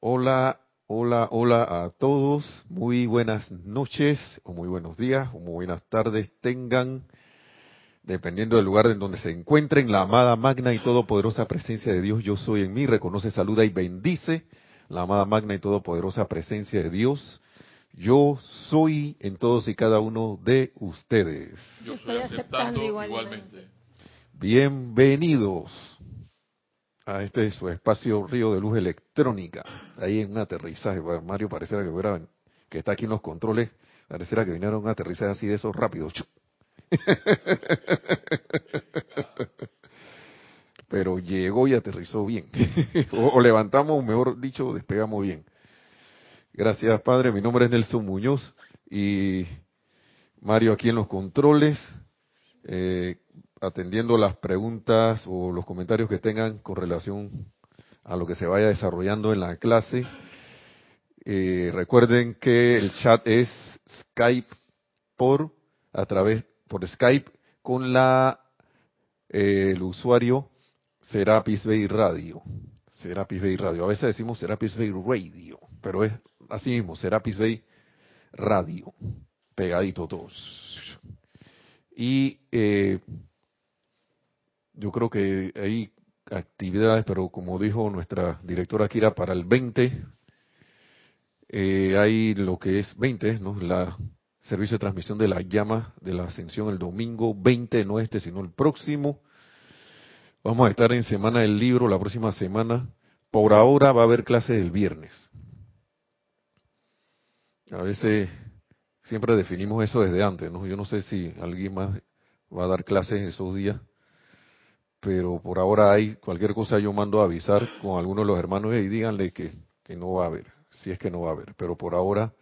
Hola, hola, hola a todos. Muy buenas noches, o muy buenos días, o muy buenas tardes tengan, dependiendo del lugar en donde se encuentren. La amada magna y todopoderosa presencia de Dios, yo soy en mí, reconoce, saluda y bendice. La amada magna y todopoderosa presencia de Dios, yo soy en todos y cada uno de ustedes. Yo estoy aceptando igualmente. Bienvenidos a este su espacio Río de Luz Electrónica. Ahí en un aterrizaje. Mario pareciera que hubiera, que está aquí en los controles, pareciera que vinieron un aterrizaje así de esos rápidos. Pero llegó y aterrizó bien. o, levantamos, mejor dicho, despegamos bien. Gracias, Padre. Mi nombre es Nelson Muñoz y Mario aquí en los controles. Eh, atendiendo las preguntas o los comentarios que tengan con relación a lo que se vaya desarrollando en la clase. Eh, recuerden que el chat es Skype por a través por Skype con la eh, el usuario Serapis Bay Radio. Serapis Bay Radio. A veces decimos Serapis Bay Radio, pero es así mismo, Serapis Bay Radio. Pegadito todos. Y eh, yo creo que hay actividades, pero como dijo nuestra directora Kira, para el 20 eh, hay lo que es 20, ¿no? La servicio de transmisión de la llama de la ascensión el domingo 20, no este, sino el próximo. Vamos a estar en Semana del Libro la próxima semana. Por ahora va a haber clases el viernes. A veces siempre definimos eso desde antes, ¿no? Yo no sé si alguien más va a dar clases esos días pero por ahora hay cualquier cosa yo mando a avisar con algunos de los hermanos y díganle que, que no va a haber, si es que no va a haber, pero por ahora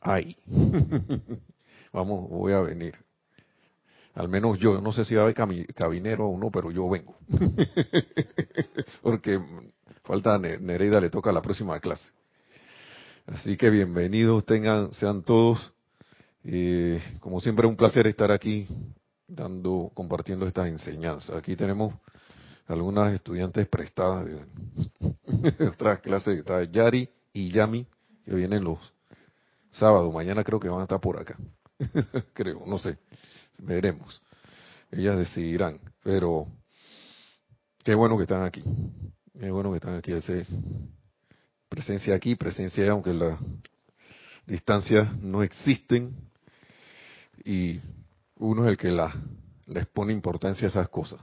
hay. Vamos, voy a venir. Al menos yo, no sé si va a haber cabinero o no, pero yo vengo. Porque falta Nereida, le toca la próxima clase. Así que bienvenidos tengan, sean todos. Eh, como siempre, un placer estar aquí dando, compartiendo estas enseñanzas. Aquí tenemos algunas estudiantes prestadas de, otras clases, está Yari y Yami, que vienen los sábados, mañana creo que van a estar por acá, creo, no sé, veremos, ellas decidirán, pero qué bueno que están aquí, qué bueno que están aquí, ese presencia aquí, presencia allá, aunque las distancias no existen, y uno es el que les pone importancia a esas cosas.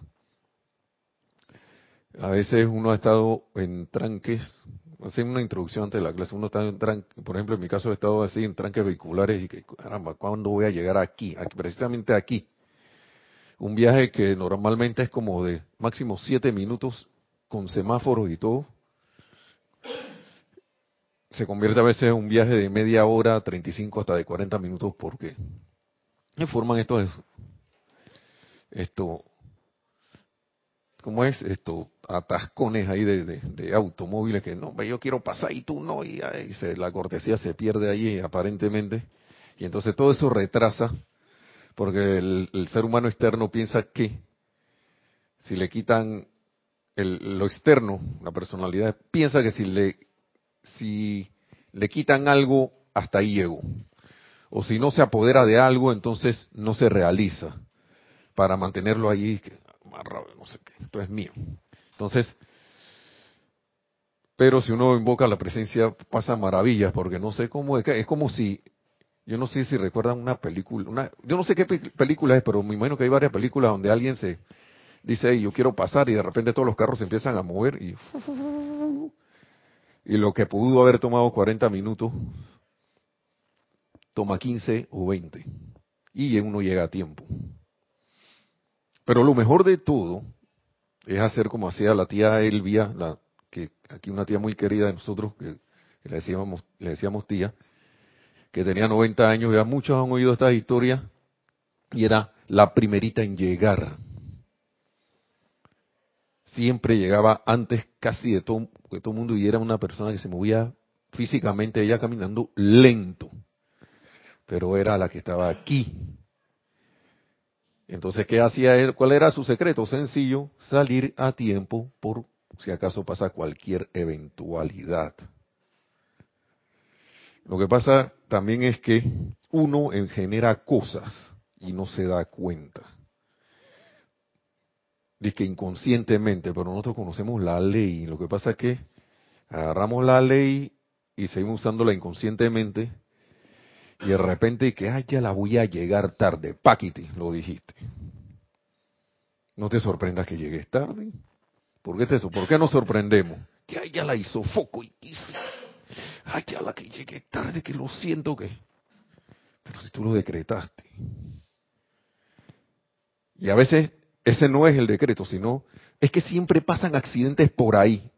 A veces uno ha estado en tranques, hace una introducción antes de la clase, uno está en tranques, por ejemplo en mi caso he estado así en tranques vehiculares y que, caramba, ¿cuándo voy a llegar aquí? aquí precisamente aquí. Un viaje que normalmente es como de máximo siete minutos con semáforos y todo, se convierte a veces en un viaje de media hora, 35 hasta de 40 minutos porque forman estos, esto, ¿cómo es? Esto, atascones ahí de, automóviles que no, yo quiero pasar y tú no, y, la cortesía se pierde ahí aparentemente. Y entonces todo eso retrasa, porque el, ser humano externo piensa que si le quitan el, lo externo, la personalidad, piensa que si le, si le quitan algo, hasta ahí llegó o si no se apodera de algo, entonces no se realiza para mantenerlo que, no sé qué, esto es mío. Entonces, pero si uno invoca la presencia, pasa maravillas, porque no sé cómo, es como si, yo no sé si recuerdan una película, una, yo no sé qué película es, pero me imagino que hay varias películas donde alguien se dice, yo quiero pasar, y de repente todos los carros se empiezan a mover, y, y lo que pudo haber tomado 40 minutos, toma 15 o 20 y uno llega a tiempo. Pero lo mejor de todo es hacer como hacía la tía Elvia, la, que aquí una tía muy querida de nosotros, que, le, decíamos, le decíamos tía, que tenía 90 años, ya muchos han oído esta historia, y era la primerita en llegar. Siempre llegaba antes casi de todo, de todo el mundo y era una persona que se movía físicamente, ella caminando lento pero era la que estaba aquí. Entonces, ¿qué hacía él? ¿Cuál era su secreto? Sencillo, salir a tiempo por si acaso pasa cualquier eventualidad. Lo que pasa también es que uno genera cosas y no se da cuenta. Dice que inconscientemente, pero nosotros conocemos la ley. Lo que pasa es que agarramos la ley y seguimos usándola inconscientemente y de repente que, ay, ya la voy a llegar tarde. Paquiti, lo dijiste. No te sorprendas que llegues tarde. ¿Por qué, te, ¿Por qué nos sorprendemos? Que ay, ya la hizo foco y quise. Ay, ya la que llegué tarde, que lo siento que. Pero si tú lo decretaste. Y a veces ese no es el decreto, sino es que siempre pasan accidentes por ahí.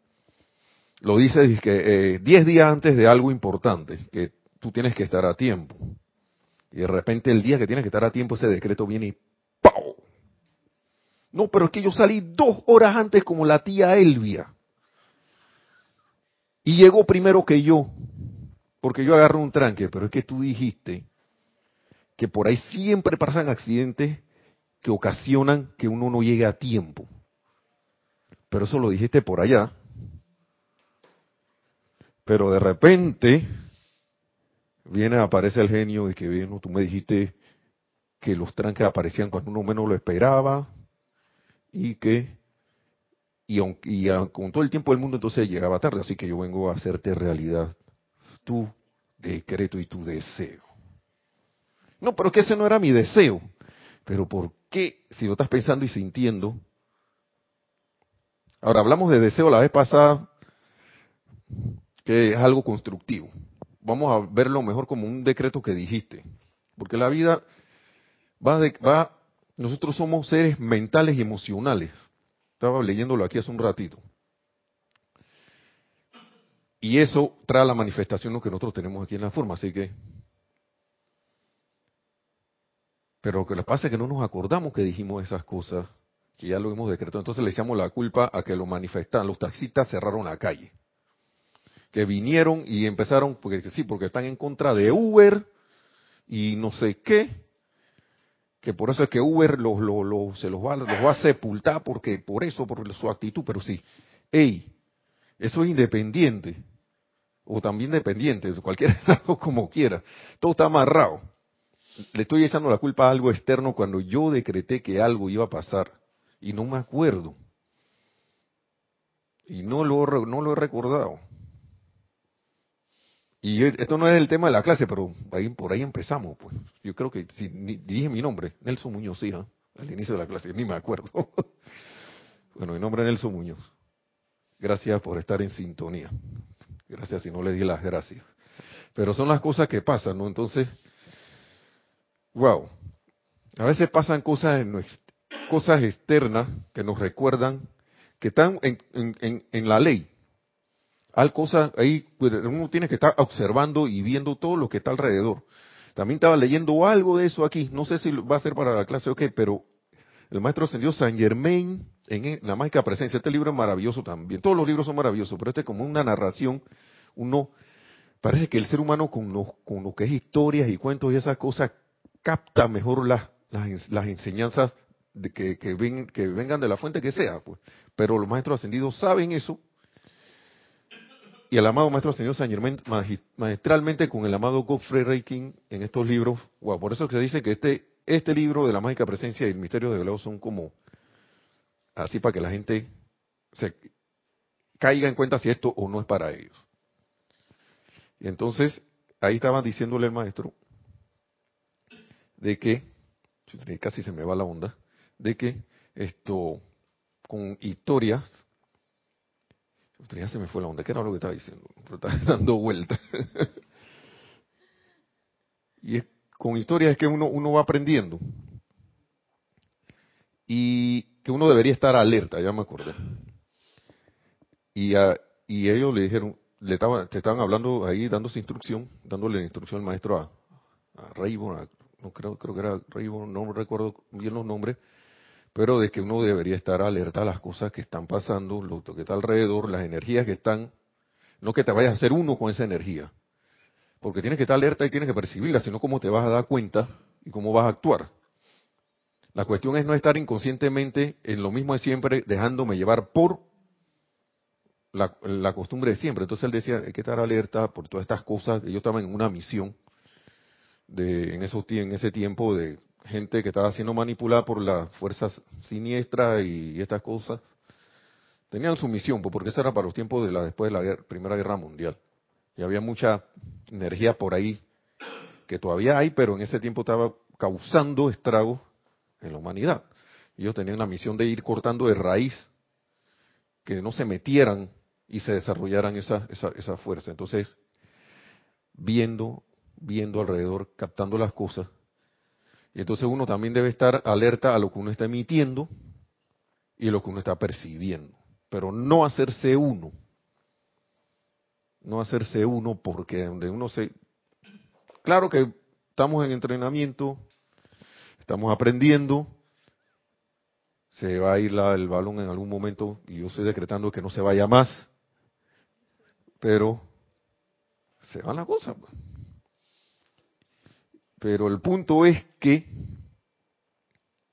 Lo dice que 10 eh, días antes de algo importante, que tú tienes que estar a tiempo. Y de repente el día que tienes que estar a tiempo, ese decreto viene y ¡pau! No, pero es que yo salí dos horas antes como la tía Elvia. Y llegó primero que yo, porque yo agarro un tranque, pero es que tú dijiste que por ahí siempre pasan accidentes que ocasionan que uno no llegue a tiempo. Pero eso lo dijiste por allá. Pero de repente viene, aparece el genio y que vino, tú me dijiste que los tranques aparecían cuando uno menos lo esperaba y que y, y con todo el tiempo del mundo entonces llegaba tarde, así que yo vengo a hacerte realidad tu decreto y tu deseo. No, pero que ese no era mi deseo. Pero ¿por qué si lo estás pensando y sintiendo? Ahora hablamos de deseo la vez pasada, que es algo constructivo vamos a verlo mejor como un decreto que dijiste. Porque la vida va, de, va, nosotros somos seres mentales y emocionales. Estaba leyéndolo aquí hace un ratito. Y eso trae la manifestación lo que nosotros tenemos aquí en la forma, así que... Pero lo que pasa es que no nos acordamos que dijimos esas cosas, que ya lo hemos decretado. Entonces le echamos la culpa a que lo manifestan. Los taxistas cerraron la calle que vinieron y empezaron, porque sí, porque están en contra de Uber y no sé qué, que por eso es que Uber los, los, se los va, los va a sepultar, porque por eso, por su actitud, pero sí, hey, eso es independiente, o también dependiente, cualquier lado como quiera, todo está amarrado. Le estoy echando la culpa a algo externo cuando yo decreté que algo iba a pasar y no me acuerdo. Y no lo, no lo he recordado. Y esto no es el tema de la clase, pero por ahí empezamos. pues Yo creo que si dije mi nombre, Nelson Muñoz, sí, al inicio de la clase, ni me acuerdo. bueno, mi nombre es Nelson Muñoz. Gracias por estar en sintonía. Gracias si no le di las gracias. Pero son las cosas que pasan, ¿no? Entonces, wow. A veces pasan cosas, en, cosas externas que nos recuerdan que están en, en, en la ley, hay cosas ahí, pues, uno tiene que estar observando y viendo todo lo que está alrededor. También estaba leyendo algo de eso aquí, no sé si va a ser para la clase o qué, pero el maestro ascendió San Germain en la mágica presencia. Este libro es maravilloso también. Todos los libros son maravillosos, pero este es como una narración. Uno parece que el ser humano con lo, con lo que es historias y cuentos y esas cosas capta mejor las, las, enseñanzas que, que vengan de la fuente que sea. Pues. Pero los maestros ascendidos saben eso y el amado Maestro Señor San Germán maestralmente con el amado Godfrey Reiking en estos libros. Wow, por eso que se dice que este, este libro de la mágica presencia y el misterio de Velado son como así para que la gente se caiga en cuenta si esto o no es para ellos. Y entonces, ahí estaba diciéndole el maestro de que, casi se me va la onda, de que esto, con historias ya se me fue la onda, ¿qué era lo que estaba diciendo? Pero estaba dando vueltas. y es, con historias es que uno, uno va aprendiendo. Y que uno debería estar alerta, ya me acordé. Y, y ellos le dijeron, le estaban, te estaban hablando ahí, dándose instrucción, dándole instrucción al maestro a, a Raybon, no creo, creo que era Raybon, no recuerdo bien los nombres, pero de que uno debería estar alerta a las cosas que están pasando, lo que está alrededor, las energías que están, no que te vayas a hacer uno con esa energía, porque tienes que estar alerta y tienes que percibirla, sino cómo te vas a dar cuenta y cómo vas a actuar. La cuestión es no estar inconscientemente en lo mismo de siempre, dejándome llevar por la, costumbre de siempre. Entonces él decía, hay que estar alerta por todas estas cosas. Yo estaba en una misión de, en, esos, en ese tiempo de gente que estaba siendo manipulada por las fuerzas siniestras y, estas cosas. Tenían su misión, pues, porque eso era para los tiempos de la después de la Primera Guerra Mundial. Y había mucha energía por ahí que todavía hay, pero en ese tiempo estaba causando estragos en la humanidad. Ellos tenían la misión de ir cortando de raíz, que no se metieran y se desarrollaran esa, esa, esa fuerza. Entonces, viendo, viendo alrededor, captando las cosas, y entonces uno también debe estar alerta a lo que uno está emitiendo y lo que uno está percibiendo, pero no hacerse uno, no hacerse uno porque donde uno se... Claro que estamos en entrenamiento, estamos aprendiendo, se va a ir el balón en algún momento y yo estoy decretando que no se vaya más, pero se va la cosa. Pero el punto es que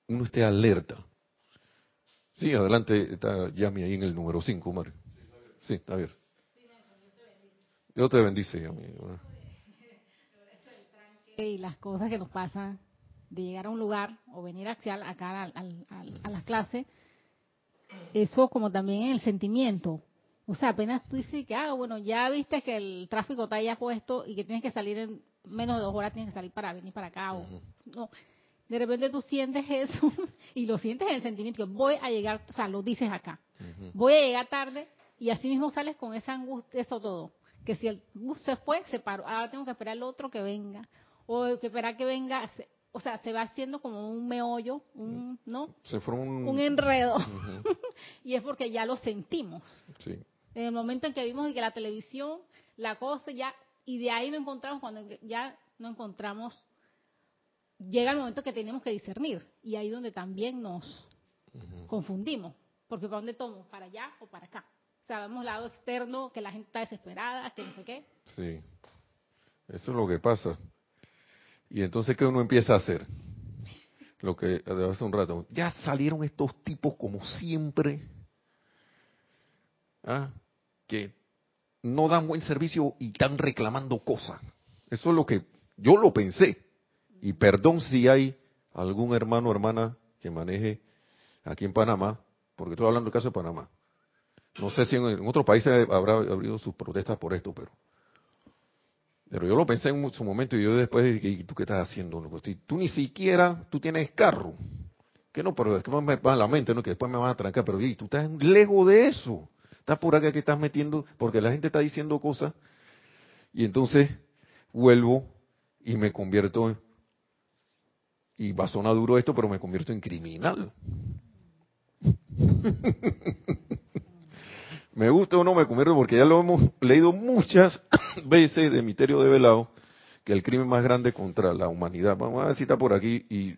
uno esté alerta. Sí, adelante, está Yami ahí en el número 5, Mario. Sí, está bien. Dios te bendice, Yami. Y las cosas que nos pasan de llegar a un lugar o venir acá a las clases, eso como también el sentimiento. O sea, apenas tú dices que, ah, bueno, ya viste que el tráfico está ya puesto y que tienes que salir en menos de dos horas, tienes que salir para venir para acá. O, no, de repente tú sientes eso y lo sientes en el sentimiento que voy a llegar, o sea, lo dices acá, voy a llegar tarde y así mismo sales con esa angustia, eso todo. Que si el bus se fue, se paró, ahora tengo que esperar al otro que venga, o que esperar que venga, o sea, se va haciendo como un meollo, un, ¿no? Se forma un... enredo. y es porque ya lo sentimos. Sí. En el momento en que vimos que la televisión, la cosa ya, y de ahí no encontramos, cuando ya no encontramos, llega el momento que tenemos que discernir. Y ahí donde también nos confundimos. Porque ¿para dónde tomo? ¿Para allá o para acá? O sea, vemos lado externo, que la gente está desesperada, que no sé qué. Sí. Eso es lo que pasa. Y entonces, ¿qué uno empieza a hacer? Lo que hace un rato. Ya salieron estos tipos como siempre, ¿ah? que no dan buen servicio y están reclamando cosas. Eso es lo que yo lo pensé. Y perdón si hay algún hermano o hermana que maneje aquí en Panamá, porque estoy hablando del caso de Panamá. No sé si en, en otros países habrá habido sus protestas por esto, pero pero yo lo pensé en su momento y yo después dije, ¿y tú qué estás haciendo? Pues si tú ni siquiera, tú tienes carro. Que no, pero es que me va a la mente, ¿no? Que después me van a trancar, pero y tú estás lejos de eso. Por acá que estás metiendo, porque la gente está diciendo cosas. Y entonces vuelvo y me convierto, y va a sonar duro esto, pero me convierto en criminal. me gusta o no me convierto porque ya lo hemos leído muchas veces de Misterio de Velado, que el crimen más grande contra la humanidad. Vamos a ver si está por aquí y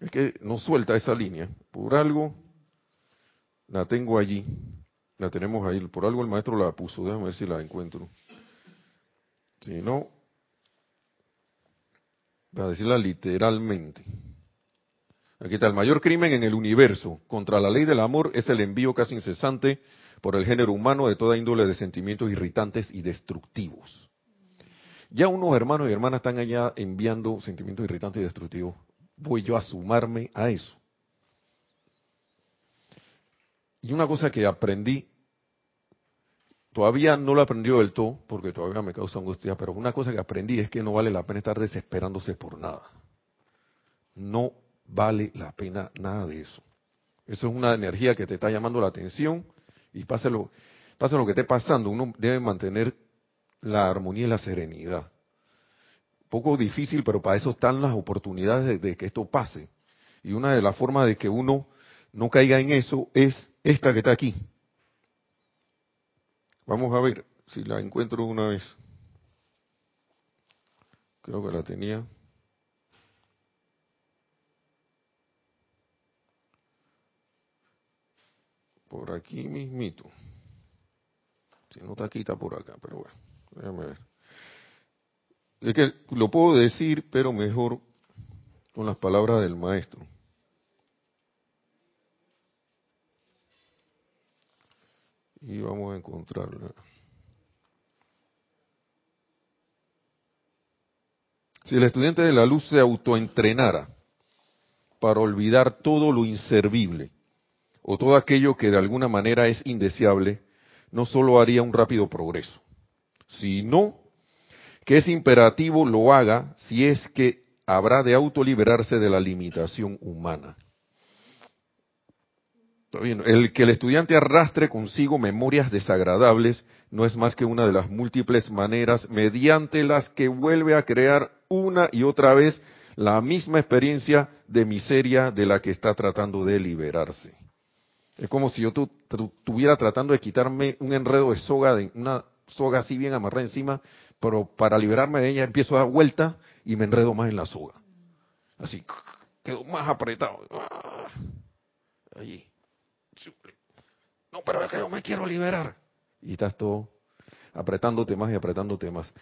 es que no suelta esa línea. Por algo la tengo allí, la tenemos ahí. Por algo el maestro la puso. Déjame ver si la encuentro. Si no, para decirla literalmente. Aquí está, el mayor crimen en el universo contra la ley del amor es el envío casi incesante por el género humano de toda índole de sentimientos irritantes y destructivos. Ya unos hermanos y hermanas están allá enviando sentimientos irritantes y destructivos. Voy yo a sumarme a eso. Y una cosa que aprendí, todavía no lo aprendí del todo, porque todavía me causa angustia, pero una cosa que aprendí es que no vale la pena estar desesperándose por nada. No vale la pena nada de eso. Eso es una energía que te está llamando la atención y pase lo, lo que esté pasando, uno debe mantener la armonía y la serenidad. Poco difícil, pero para eso están las oportunidades de, que esto pase. Y una de las formas de que uno no caiga en eso es esta que está aquí. Vamos a ver si la encuentro una vez. Creo que la tenía. por aquí mismito. Si no está aquí, está por acá, pero bueno, déjame ver. Es que lo puedo decir, pero mejor con las palabras del maestro. Y vamos a encontrarla. Si el estudiante de la luz se autoentrenara para olvidar todo lo inservible o todo aquello que de alguna manera es indeseable, no solo haría un rápido progreso, sino que es imperativo lo haga si es que habrá de autoliberarse de la limitación humana. El que el estudiante arrastre consigo memorias desagradables no es más que una de las múltiples maneras mediante las que vuelve a crear una y otra vez la misma experiencia de miseria de la que está tratando de liberarse. Es como si yo estuviera tratando de quitarme un enredo de soga, de una soga así bien amarrada encima, pero para liberarme de ella empiezo a dar vuelta y me enredo más en la soga. Así, quedo más apretado. Allí. No, pero es que yo me quiero liberar. Y estás todo apretándote más y apretándote más.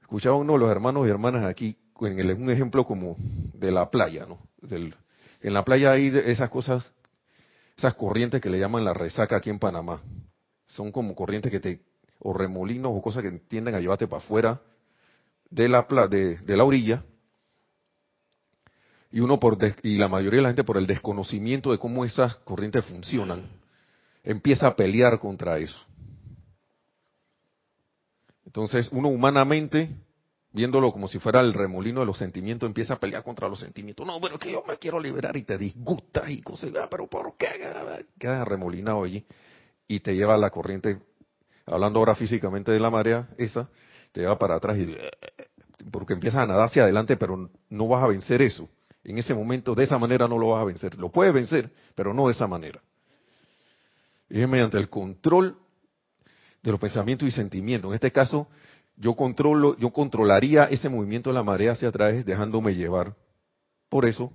Escuchaba uno de los hermanos y hermanas aquí, en un ejemplo como de la playa, ¿no? en la playa hay esas cosas, esas corrientes que le llaman la resaca aquí en Panamá. Son como corrientes que te, o remolinos o cosas que tienden a llevarte para afuera de la, de la orilla. Y uno por, y la mayoría de la gente por el desconocimiento de cómo esas corrientes funcionan, empieza a pelear contra eso. Entonces uno humanamente, viéndolo como si fuera el remolino de los sentimientos, empieza a pelear contra los sentimientos. No, pero que yo me quiero liberar y te disgusta y cosas, ah, pero ¿por qué? Quedas remolinado allí y te lleva la corriente, hablando ahora físicamente de la marea esa, te lleva para atrás y porque empiezas a nadar hacia adelante, pero no vas a vencer eso. En ese momento, de esa manera no lo vas a vencer. Lo puedes vencer, pero no de esa manera. Y es mediante el control de los pensamientos y sentimientos. En este caso, yo controlo, yo controlaría ese movimiento de la marea hacia atrás, dejándome llevar. Por eso,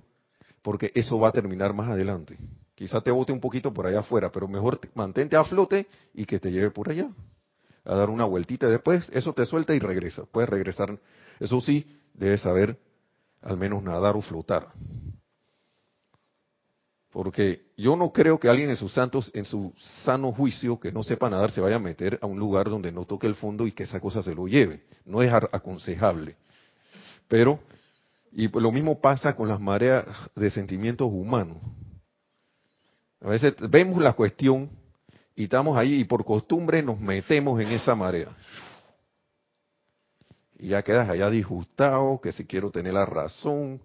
porque eso va a terminar más adelante. Quizá te bote un poquito por allá afuera, pero mejor mantente a flote y que te lleve por allá. A dar una vueltita después, eso te suelta y regresa. Puedes regresar. Eso sí, debes saber al menos nadar o flotar. Porque yo no creo que alguien en sus santos, en su sano juicio, que no sepa nadar, se vaya a meter a un lugar donde no toque el fondo y que esa cosa se lo lleve. No es aconsejable. Pero, y lo mismo pasa con las mareas de sentimientos humanos. A veces vemos la cuestión y estamos ahí y por costumbre nos metemos en esa marea. Y ya quedas allá disgustado, que si quiero tener la razón,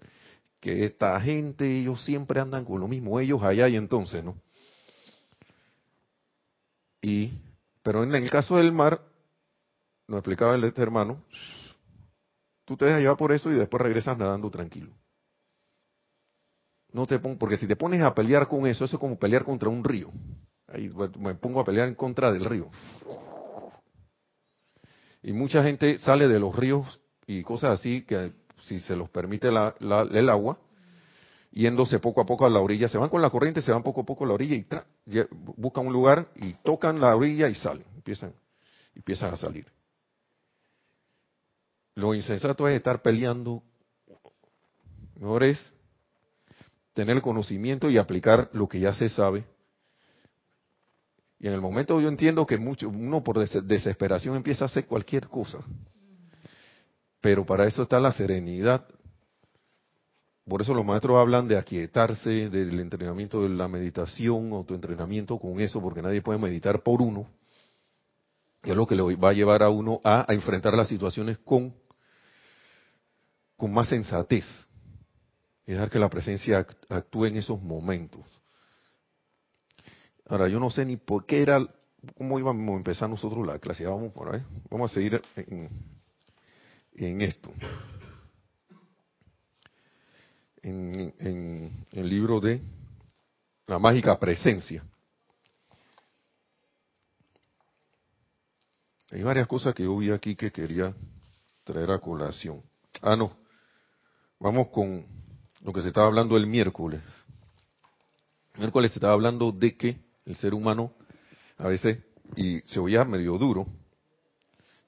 que esta gente, ellos siempre andan con lo mismo, ellos allá y entonces, ¿no? Y, pero en el caso del mar, nos explicaba el este hermano, tú te dejas llevar por eso y después regresas nadando tranquilo. No te pongo, porque si te pones a pelear con eso, eso es como pelear contra un río. Ahí me pongo a pelear en contra del río. Y mucha gente sale de los ríos y cosas así que si se los permite el agua, yéndose poco a poco a la orilla, se van con la corriente, se van poco a poco a la orilla y buscan un lugar y tocan la orilla y salen, empiezan, a salir. Lo insensato es estar peleando, mejor es tener conocimiento y aplicar lo que ya se sabe. Y en el momento yo entiendo que mucho, uno por desesperación empieza a hacer cualquier cosa. Pero para eso está la serenidad. Por eso los maestros hablan de aquietarse, del entrenamiento de la meditación, autoentrenamiento con eso, porque nadie puede meditar por uno. Y es lo que le va a llevar a uno a, enfrentar las situaciones con, con más sensatez. Y dejar que la presencia actúe en esos momentos. Ahora, yo no sé ni por qué era, cómo íbamos a empezar nosotros la clase. Vamos, por vamos a seguir en, en esto. En, el libro de La mágica presencia. Hay varias cosas que yo vi aquí que quería traer a colación. Ah, no. Vamos con lo que se estaba hablando el miércoles. El miércoles se estaba hablando de que el ser humano a veces, y se oía medio duro,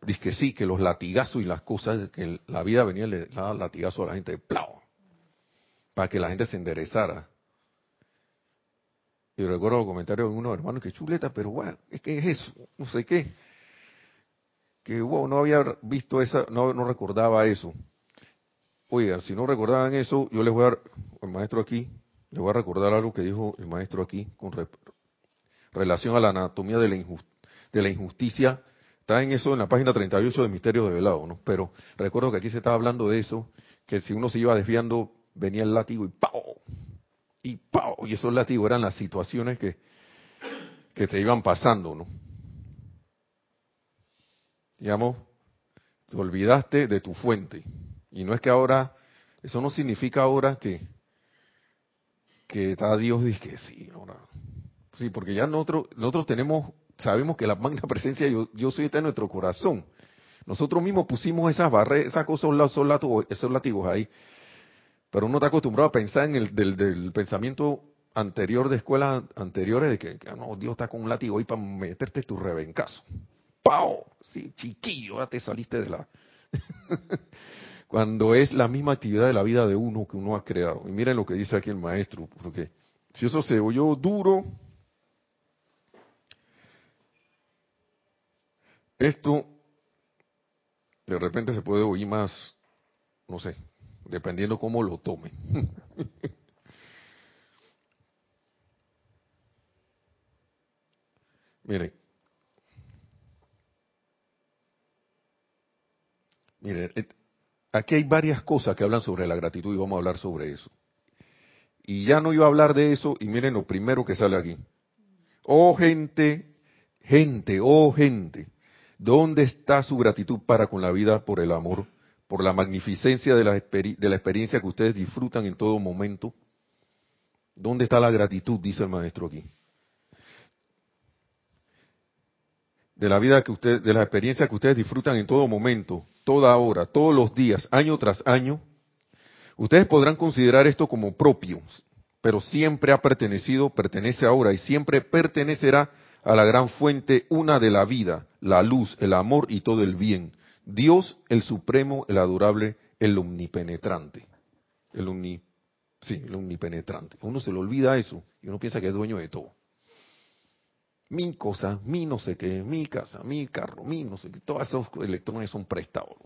dice que sí, que los latigazos y las cosas, que la vida venía le daba latigazo a la gente, ¡plau! para que la gente se enderezara. Y recuerdo los comentarios de unos hermanos que chuleta, pero bueno, es que es eso, no sé qué. Que wow, no había visto esa, no, recordaba eso. Oiga, si no recordaban eso, yo les voy a el maestro aquí, les voy a recordar algo que dijo el maestro aquí con relación a la anatomía de la, de la injusticia. Está en eso en la página 38 de Misterio de Velado, ¿no? Pero recuerdo que aquí se estaba hablando de eso, que si uno se iba desviando, venía el látigo y ¡pau! Y ¡pau! Y esos látigos eran las situaciones que, que te iban pasando, ¿no? Digamos, te olvidaste de tu fuente. Y no es que ahora, eso no significa ahora que, que está Dios dice que sí, ahora. Sí, porque ya nosotros, nosotros tenemos, sabemos que la magna presencia yo, yo soy está en nuestro corazón. Nosotros mismos pusimos esas barreras, esas cosas, esos látigos, esos látigos ahí. Pero uno está acostumbrado a pensar en el del, del pensamiento anterior de escuelas anteriores de que, que, no, Dios está con un látigo ahí para meterte tu rebencazo. ¡Pau! Sí, chiquillo, ya te saliste de la... cuando es la misma actividad de la vida de uno que uno ha creado. Y miren lo que dice aquí el maestro, porque si eso se oyó duro, esto de repente se puede oír más, no sé, dependiendo cómo lo tome. miren, miren, aquí hay varias cosas que hablan sobre la gratitud y vamos a hablar sobre eso. Y ya no iba a hablar de eso y miren lo primero que sale aquí. Oh gente, gente, oh gente, ¿dónde está su gratitud para con la vida por el amor, por la magnificencia de la, experiencia que ustedes disfrutan en todo momento? ¿Dónde está la gratitud? Dice el maestro aquí. de la vida que ustedes, de la experiencia que ustedes disfrutan en todo momento, toda hora, todos los días, año tras año, ustedes podrán considerar esto como propio, pero siempre ha pertenecido, pertenece ahora y siempre pertenecerá a la gran fuente una de la vida, la luz, el amor y todo el bien. Dios, el supremo, el adorable, el omnipenetrante. El omni, sí, omnipenetrante. Uno se le olvida eso y uno piensa que es dueño de todo mi cosa, mi no sé qué, mi casa, mi carro, mi no sé qué, todos esos electrones son prestados.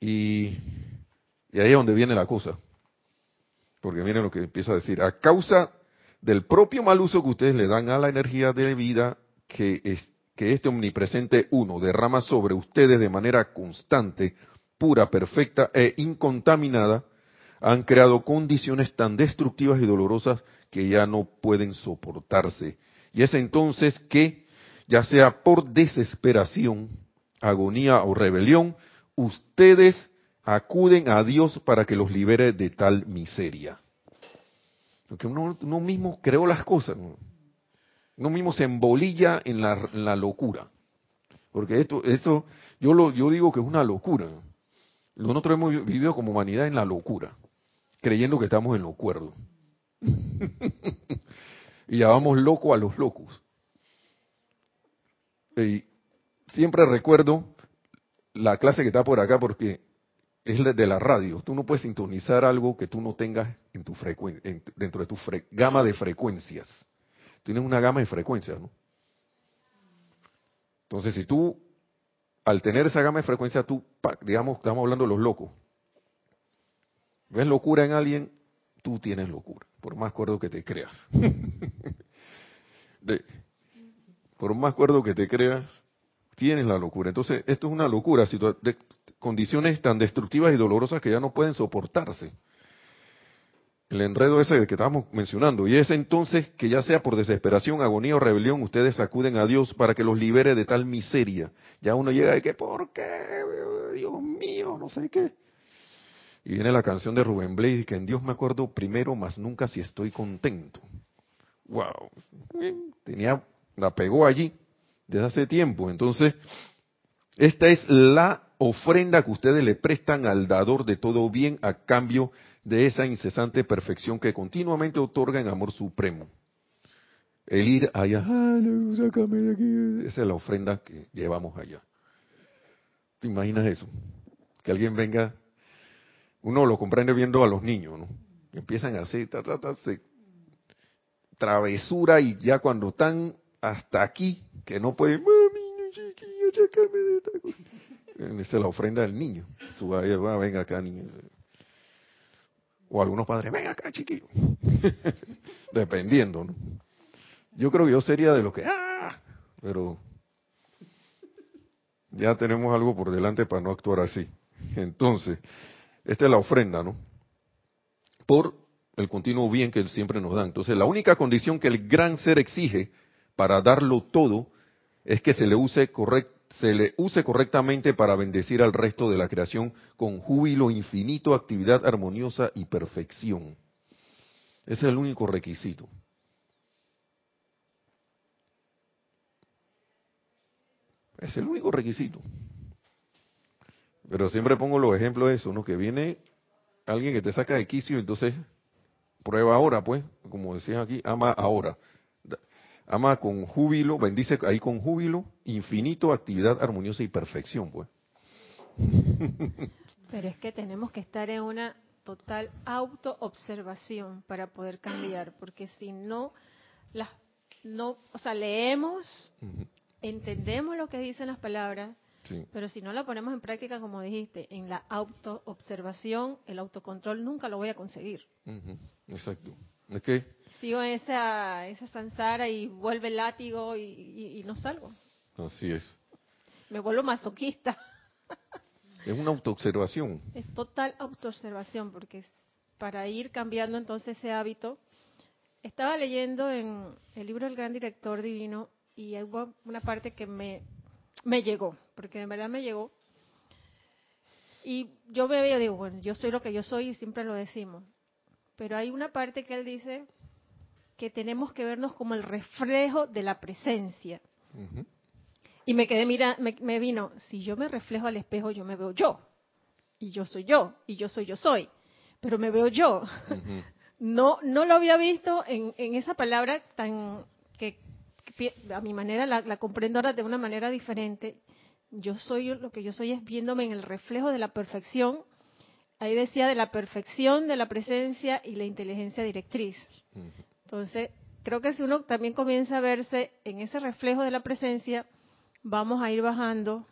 Y, y ahí es donde viene la cosa. Porque miren lo que empieza a decir. A causa del propio mal uso que ustedes le dan a la energía de vida que, es, que este omnipresente uno derrama sobre ustedes de manera constante, pura, perfecta e incontaminada, han creado condiciones tan destructivas y dolorosas que ya no pueden soportarse. Y es entonces que, ya sea por desesperación, agonía o rebelión, ustedes acuden a Dios para que los libere de tal miseria. Porque uno, mismo creó las cosas, uno mismo se embolilla en la, locura. Porque esto, esto yo, lo, yo digo que es una locura. Nosotros hemos vivido como humanidad en la locura creyendo que estamos en lo cuerdo. y llamamos loco a los locos. Y siempre recuerdo la clase que está por acá porque es de la radio. Tú no puedes sintonizar algo que tú no tengas en tu dentro de tu gama de frecuencias. Tienes una gama de frecuencias, ¿no? Entonces, si tú, al tener esa gama de frecuencias, tú, digamos, estamos hablando de los locos, ves locura en alguien, tú tienes locura, por más cuerdo que te creas. por más cuerdo que te creas, tienes la locura. Entonces, esto es una locura, de condiciones tan destructivas y dolorosas que ya no pueden soportarse. El enredo ese que estábamos mencionando. Y es entonces que ya sea por desesperación, agonía o rebelión, ustedes acuden a Dios para que los libere de tal miseria. Ya uno llega de que, ¿por qué? Dios mío, no sé qué. Y viene la canción de Rubén Blades, que en Dios me acuerdo primero, más nunca si estoy contento. Wow, tenía, la pegó allí desde hace tiempo. Entonces, esta es la ofrenda que ustedes le prestan al dador de todo bien a cambio de esa incesante perfección que continuamente otorga en amor supremo. El ir allá, sácame de aquí, esa es la ofrenda que llevamos allá. ¿Te imaginas eso? Que alguien venga uno lo comprende viendo a los niños, ¿no? Empiezan a hacer travesura y ya cuando están hasta aquí, que no pueden, mami, chiquilla, de esta cosa. Esa es la ofrenda del niño. Su va, venga acá, niño. O algunos padres, venga acá, chiquillo. Dependiendo, ¿no? Yo creo que yo sería de los que, ¡ah! Pero ya tenemos algo por delante para no actuar así. Entonces, esta es la ofrenda, ¿no? Por el continuo bien que Él siempre nos da. Entonces, la única condición que el gran ser exige para darlo todo es que se le use se le use correctamente para bendecir al resto de la creación con júbilo infinito, actividad armoniosa y perfección. Ese es el único requisito. Es el único requisito. Pero siempre pongo los ejemplos de eso, ¿no? Que viene alguien que te saca de quicio, entonces prueba ahora, pues, como decían aquí, ama ahora. Ama con júbilo, bendice ahí con júbilo, infinito, actividad armoniosa y perfección, pues. Pero es que tenemos que estar en una total autoobservación para poder cambiar, porque si no, las, no, o sea, leemos, entendemos lo que dicen las palabras, pero si no la ponemos en práctica, como dijiste, en la autoobservación, el autocontrol nunca lo voy a conseguir. Exacto. ¿Es que? Sigo en esa, esa zanzara y vuelve el látigo y, no salgo. Así es. Me vuelvo masoquista. Es una autoobservación. Es total autoobservación, porque para ir cambiando entonces ese hábito. Estaba leyendo en el libro del Gran Director Divino y hubo una parte que me, me llegó, porque en verdad me llegó. Y yo me veo, digo, bueno, yo soy lo que yo soy y siempre lo decimos. Pero hay una parte que él dice que tenemos que vernos como el reflejo de la presencia. Y me quedé, mira, me, vino, si yo me reflejo al espejo, yo me veo yo. Y yo soy yo, y yo soy yo soy. Pero me veo yo. No, no lo había visto en, en esa palabra tan que a mi manera la, comprendo ahora de una manera diferente. Yo soy lo que yo soy es viéndome en el reflejo de la perfección. Ahí decía de la perfección de la presencia y la inteligencia directriz. Entonces, creo que si uno también comienza a verse en ese reflejo de la presencia, vamos a ir bajando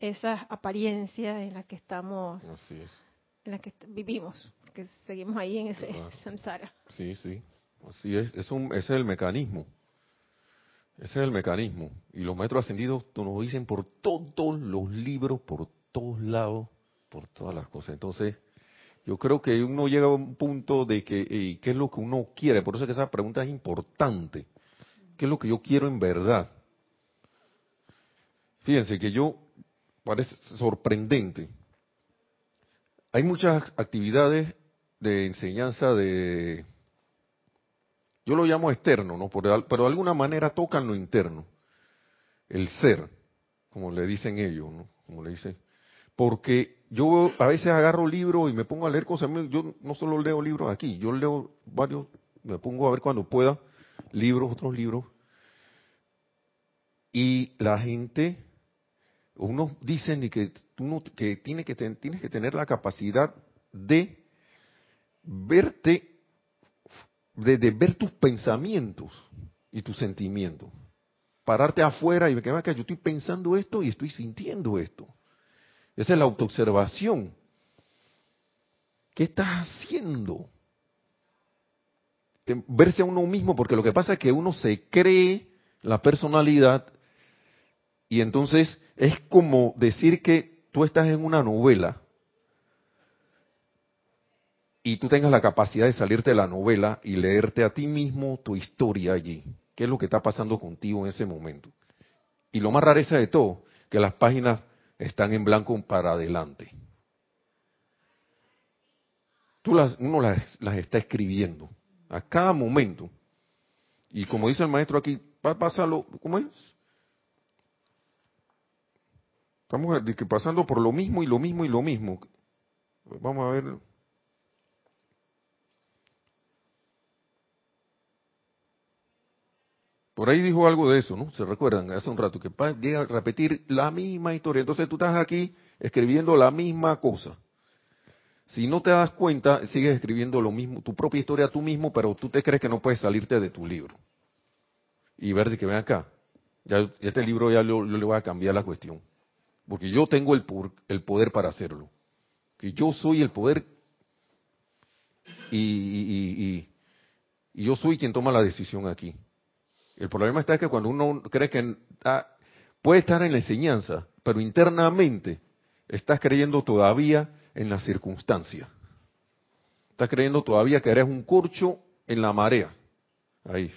esas apariencias en las que estamos, en las que vivimos, que seguimos ahí en ese samsara. Sí, sí, así es, es, un, ese es el mecanismo. Ese es el mecanismo. Y los maestros ascendidos nos dicen por todos los libros, por todos lados, por todas las cosas. Entonces, yo creo que uno llega a un punto de que, ¿qué es lo que uno quiere? Por eso es que esa pregunta es importante. ¿Qué es lo que yo quiero en verdad? Fíjense que yo, parece sorprendente. Hay muchas actividades de enseñanza de yo lo llamo externo, ¿no? Pero de alguna manera tocan lo interno. El ser, como le dicen ellos, ¿no? Como le dicen. Porque yo a veces agarro libros y me pongo a leer cosas. Yo no solo leo libros aquí, yo leo varios, me pongo a ver cuando pueda libros, otros libros. Y la gente, unos dicen que, uno, que, tiene que tienes que tener la capacidad de verte de, ver tus pensamientos y tus sentimientos. Pararte afuera y que yo estoy pensando esto y estoy sintiendo esto. Esa es la autoobservación. ¿Qué estás haciendo? Verse a uno mismo, porque lo que pasa es que uno se cree la personalidad y entonces es como decir que tú estás en una novela y tú tengas la capacidad de salirte de la novela y leerte a ti mismo tu historia allí. ¿Qué es lo que está pasando contigo en ese momento? Y lo más rareza de todo, que las páginas están en blanco para adelante. Tú las, uno las, las está escribiendo a cada momento. Y como dice el maestro aquí, pásalo, ¿cómo es? Estamos pasando por lo mismo y lo mismo y lo mismo. Vamos a ver. Por ahí dijo algo de eso, ¿no? Se recuerdan hace un rato que llega a repetir la misma historia. Entonces tú estás aquí escribiendo la misma cosa. Si no te das cuenta, sigues escribiendo lo mismo, tu propia historia tú mismo, pero tú te crees que no puedes salirte de tu libro. Y ver que ven acá, ya este libro ya yo, le voy a cambiar la cuestión. Porque yo tengo el, el poder para hacerlo. Que yo soy el poder y, yo soy quien toma la decisión aquí. El problema está que cuando uno cree que puede estar en la enseñanza, pero internamente estás creyendo todavía en la circunstancia. Estás creyendo todavía que eres un corcho en la marea. Ahí.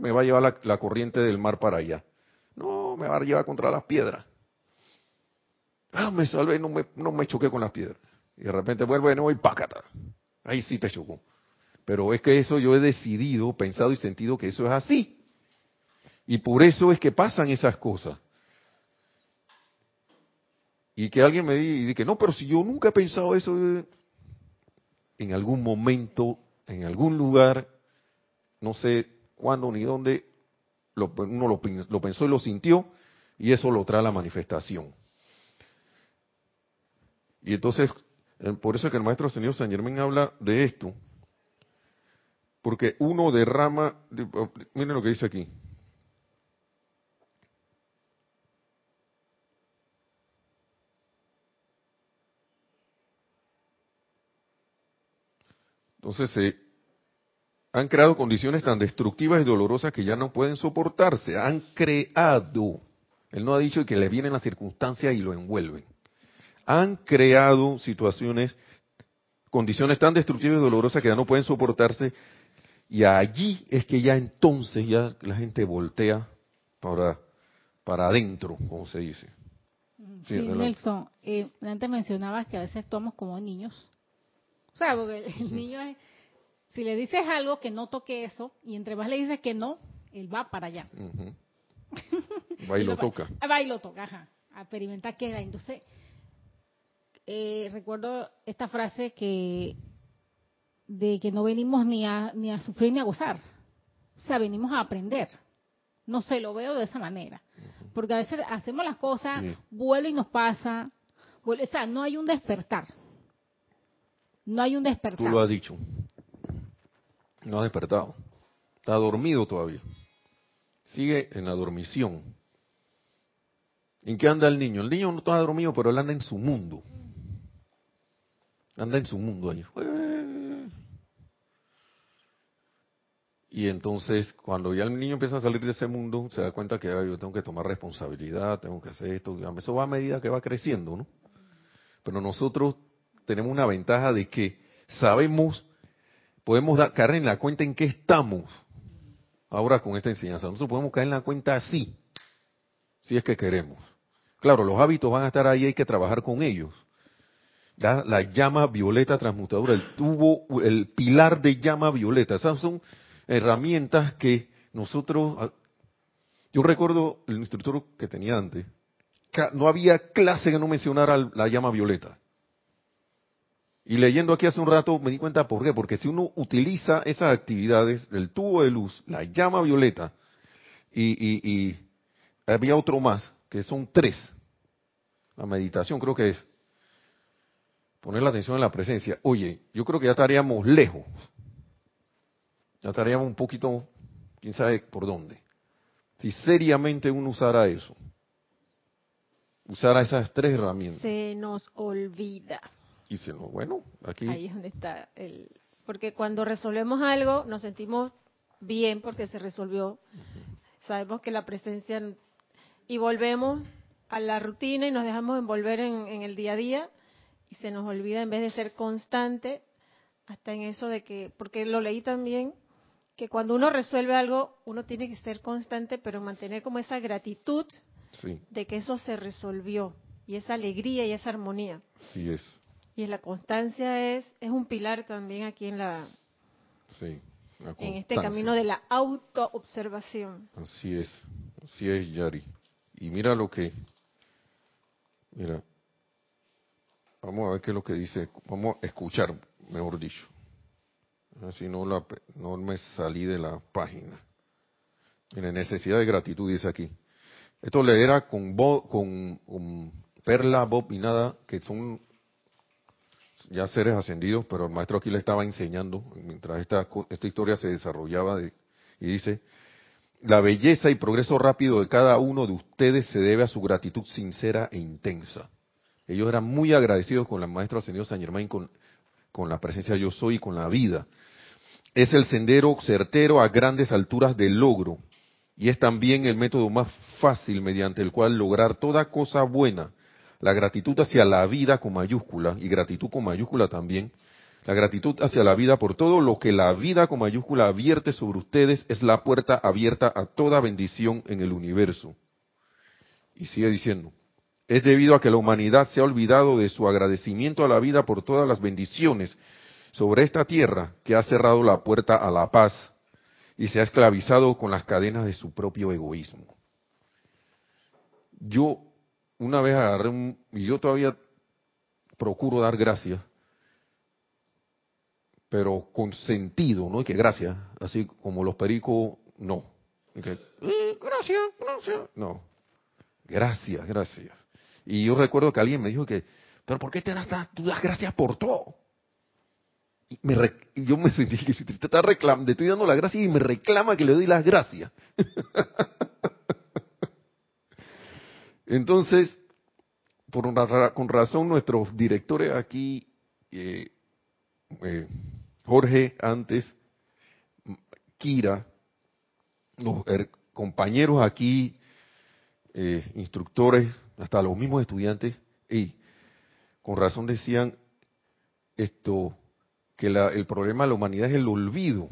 me va a llevar la, corriente del mar para allá. No, me va a llevar contra las piedras. Ah, me salvé, no me, no me choqué con las piedras. Y de repente vuelvo de nuevo y pácata. Ahí sí te chocó. Pero es que eso yo he decidido, pensado y sentido que eso es así. Y por eso es que pasan esas cosas. Y que alguien me diga que no, pero si yo nunca he pensado eso, en algún momento, en algún lugar, no sé cuándo ni dónde, uno lo, lo pensó y lo sintió, y eso lo trae a la manifestación. Y entonces, por eso es que el maestro señor San Germán habla de esto, porque uno derrama, miren lo que dice aquí, Entonces se han creado condiciones tan destructivas y dolorosas que ya no pueden soportarse. Han creado. Él no ha dicho que le vienen las circunstancias y lo envuelven. Han creado situaciones, condiciones tan destructivas y dolorosas que ya no pueden soportarse. Y allí es que ya entonces ya la gente voltea para, para adentro, como se dice. Sí, Nelson, eh, antes mencionabas que a veces tomamos como niños o sea, porque el, niño es, si le dices algo que no toque eso, y entre más le dices que no, él va para allá. Va y, lo toca. Va y lo toca, ajá. A experimentar qué era. Entonces, eh, recuerdo esta frase que de que no venimos ni a, ni a sufrir ni a gozar. O sea, venimos a aprender. No sé, lo veo de esa manera. Porque a veces hacemos las cosas, vuelo y nos pasa. o sea, no hay un despertar. No hay un despertar. Tú lo has dicho. No ha despertado. Está dormido todavía. Sigue en la dormición. ¿En qué anda el niño? El niño no está dormido, pero él anda en su mundo. Anda en su mundo ahí. Y entonces, cuando ya el niño empieza a salir de ese mundo, se da cuenta que yo tengo que tomar responsabilidad, tengo que hacer esto. Eso va a medida que va creciendo, ¿no? Pero nosotros tenemos una ventaja de que sabemos, podemos caer en la cuenta en qué estamos ahora con esta enseñanza. Nosotros podemos caer en la cuenta así, si es que queremos. Claro, los hábitos van a estar ahí, hay que trabajar con ellos. La, llama violeta transmutadora, el tubo, el pilar de llama violeta, esas son herramientas que nosotros, ah, yo recuerdo el instructor que tenía antes, no había clase que no mencionara la llama violeta. Y leyendo aquí hace un rato me di cuenta por qué, porque si uno utiliza esas actividades, el tubo de luz, la llama violeta, y, había otro más, que son tres. La meditación creo que es poner la atención en la presencia. Oye, yo creo que ya estaríamos lejos. Ya estaríamos un poquito, quién sabe por dónde. Si seriamente uno usara eso. Usara esas tres herramientas. Se nos olvida. Y si no, bueno, aquí. Ahí es donde está el. Porque cuando resolvemos algo, nos sentimos bien porque se resolvió. Sabemos que la presencia. Y volvemos a la rutina y nos dejamos envolver en, en, el día a día y se nos olvida en vez de ser constante hasta en eso de que, porque lo leí también, que cuando uno resuelve algo, uno tiene que ser constante, pero mantener como esa gratitud de que eso se resolvió y esa alegría y esa armonía. Sí es. Y la constancia es, es un pilar también aquí en la, sí, en este camino de la autoobservación. Así es, así es, Yari. Y mira lo que, mira, vamos a ver qué es lo que dice, vamos a escuchar, mejor dicho. Así no, la, no me salí de la página. Mira, necesidad de gratitud dice aquí. Esto le era con, con, con Perla, Bob y nada, que son ya seres ascendidos, pero el maestro aquí le estaba enseñando mientras esta, esta historia se desarrollaba y dice, la belleza y progreso rápido de cada uno de ustedes se debe a su gratitud sincera e intensa. Ellos eran muy agradecidos con el maestro ascendido San Germain, con, con la presencia de yo soy y con la vida. Es el sendero certero a grandes alturas de logro y es también el método más fácil mediante el cual lograr toda cosa buena. La gratitud hacia la vida con mayúscula y gratitud con mayúscula también la gratitud hacia la vida por todo lo que la vida con mayúscula advierte sobre ustedes es la puerta abierta a toda bendición en el universo. Y sigue diciendo, es debido a que la humanidad se ha olvidado de su agradecimiento a la vida por todas las bendiciones sobre esta tierra que ha cerrado la puerta a la paz y se ha esclavizado con las cadenas de su propio egoísmo. Yo una vez agarré un, y yo todavía procuro dar gracias pero con sentido, ¿no? Y que gracias, así como los pericos, no. Que, eh, gracias, gracias, no. Gracias, gracias. Y yo recuerdo que alguien me dijo que, pero ¿por qué te das, tú das gracias por todo? Y me yo me sentí que te está reclamando, estoy dando las gracias y me reclama que le doy las gracias. Entonces, por una, con razón, nuestros directores aquí eh, eh, Jorge antes, Kira, los compañeros aquí, eh, instructores, hasta los mismos estudiantes, y con razón decían esto, que el problema de la humanidad es el olvido.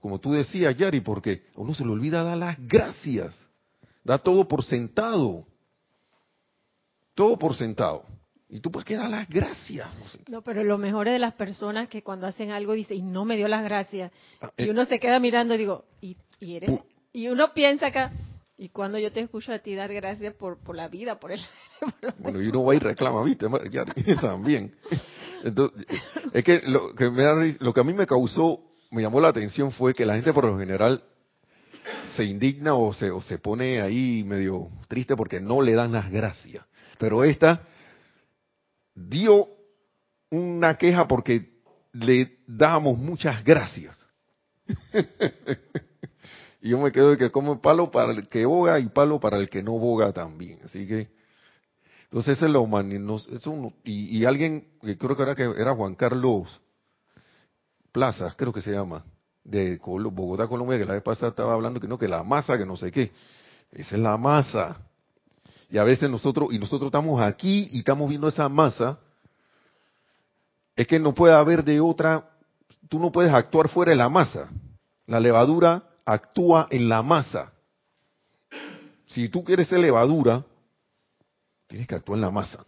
Como tú decías, Yari, porque a uno se le olvida dar las gracias, da todo por sentado, todo por sentado. Y tú pues que dar las gracias. No, pero lo mejor es de las personas que cuando hacen algo dicen, y no me dio las gracias. Ah, y eh. uno se queda mirando y digo, ¿y, eres? Y uno piensa acá, ¿y cuando yo te escucho a ti dar gracias por, por la vida, por el... bueno, y uno va y reclama, ¿viste? también. Entonces, es que lo que, me lo que a mí me causó, me llamó la atención fue que la gente por lo general se indigna o se, o se pone ahí medio triste porque no le dan las gracias. Pero esta dio una queja porque le dábamos muchas gracias. y yo me quedo de que como palo para el que boga y palo para el que no boga también. Así que, entonces es lo humano. y, y, alguien, que creo que era, que era Juan Carlos Plazas, creo que se llama, de Bogotá, Colombia, que la vez pasada estaba hablando que no, que la masa, que no sé qué. Esa es la masa. Y a veces nosotros, y nosotros estamos aquí y estamos viendo esa masa, es que no puede haber de otra, tú no puedes actuar fuera de la masa. La levadura actúa en la masa. Si tú quieres ser levadura, tienes que actuar en la masa.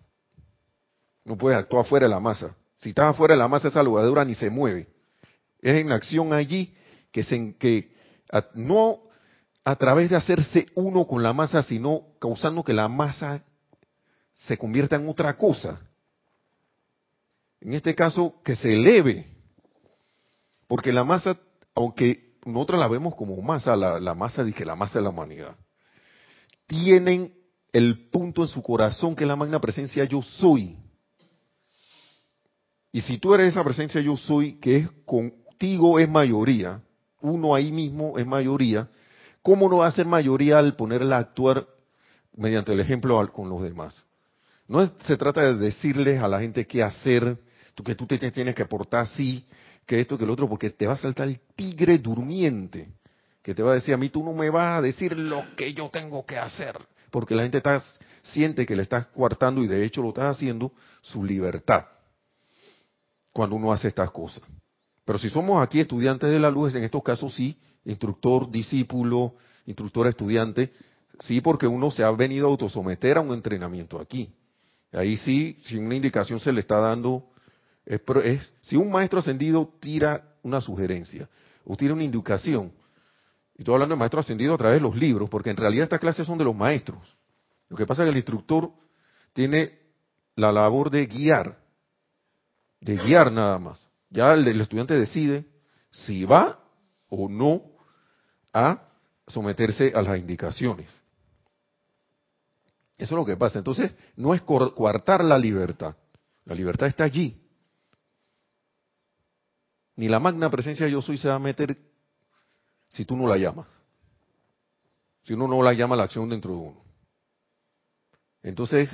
No puedes actuar fuera de la masa. Si estás fuera de la masa, esa levadura ni se mueve. Es en acción allí que, se, que no a través de hacerse uno con la masa, sino causando que la masa se convierta en otra cosa. En este caso, que se eleve. Porque la masa, aunque nosotros la vemos como masa, la, masa, dije, la masa de la humanidad, tienen el punto en su corazón que es la magna presencia yo soy. Y si tú eres esa presencia yo soy, que es contigo es mayoría, uno ahí mismo es mayoría, ¿cómo no va a ser mayoría al ponerla a actuar mediante el ejemplo con los demás? No se trata de decirles a la gente qué hacer, que tú te tienes que portar así, que esto, que el otro, porque te va a saltar el tigre durmiente, que te va a decir, a mí tú no me vas a decir lo que yo tengo que hacer, porque la gente está, siente que le estás coartando y de hecho lo estás haciendo su libertad cuando uno hace estas cosas. Pero si somos aquí estudiantes de la luz, en estos casos sí, instructor, discípulo, instructor, estudiante, sí, porque uno se ha venido a autosometer a un entrenamiento aquí. Ahí sí, si una indicación se le está dando, es, es, si un maestro ascendido tira una sugerencia o tira una indicación, y estoy hablando de maestro ascendido a través de los libros, porque en realidad estas clases son de los maestros. Lo que pasa es que el instructor tiene la labor de guiar, de guiar nada más. Ya el, el estudiante decide si va o no a someterse a las indicaciones. Eso es lo que pasa. Entonces, no es coartar la libertad. La libertad está allí. Ni la magna presencia yo soy se va a meter si tú no la llamas. Si uno no la llama la acción dentro de uno. Entonces,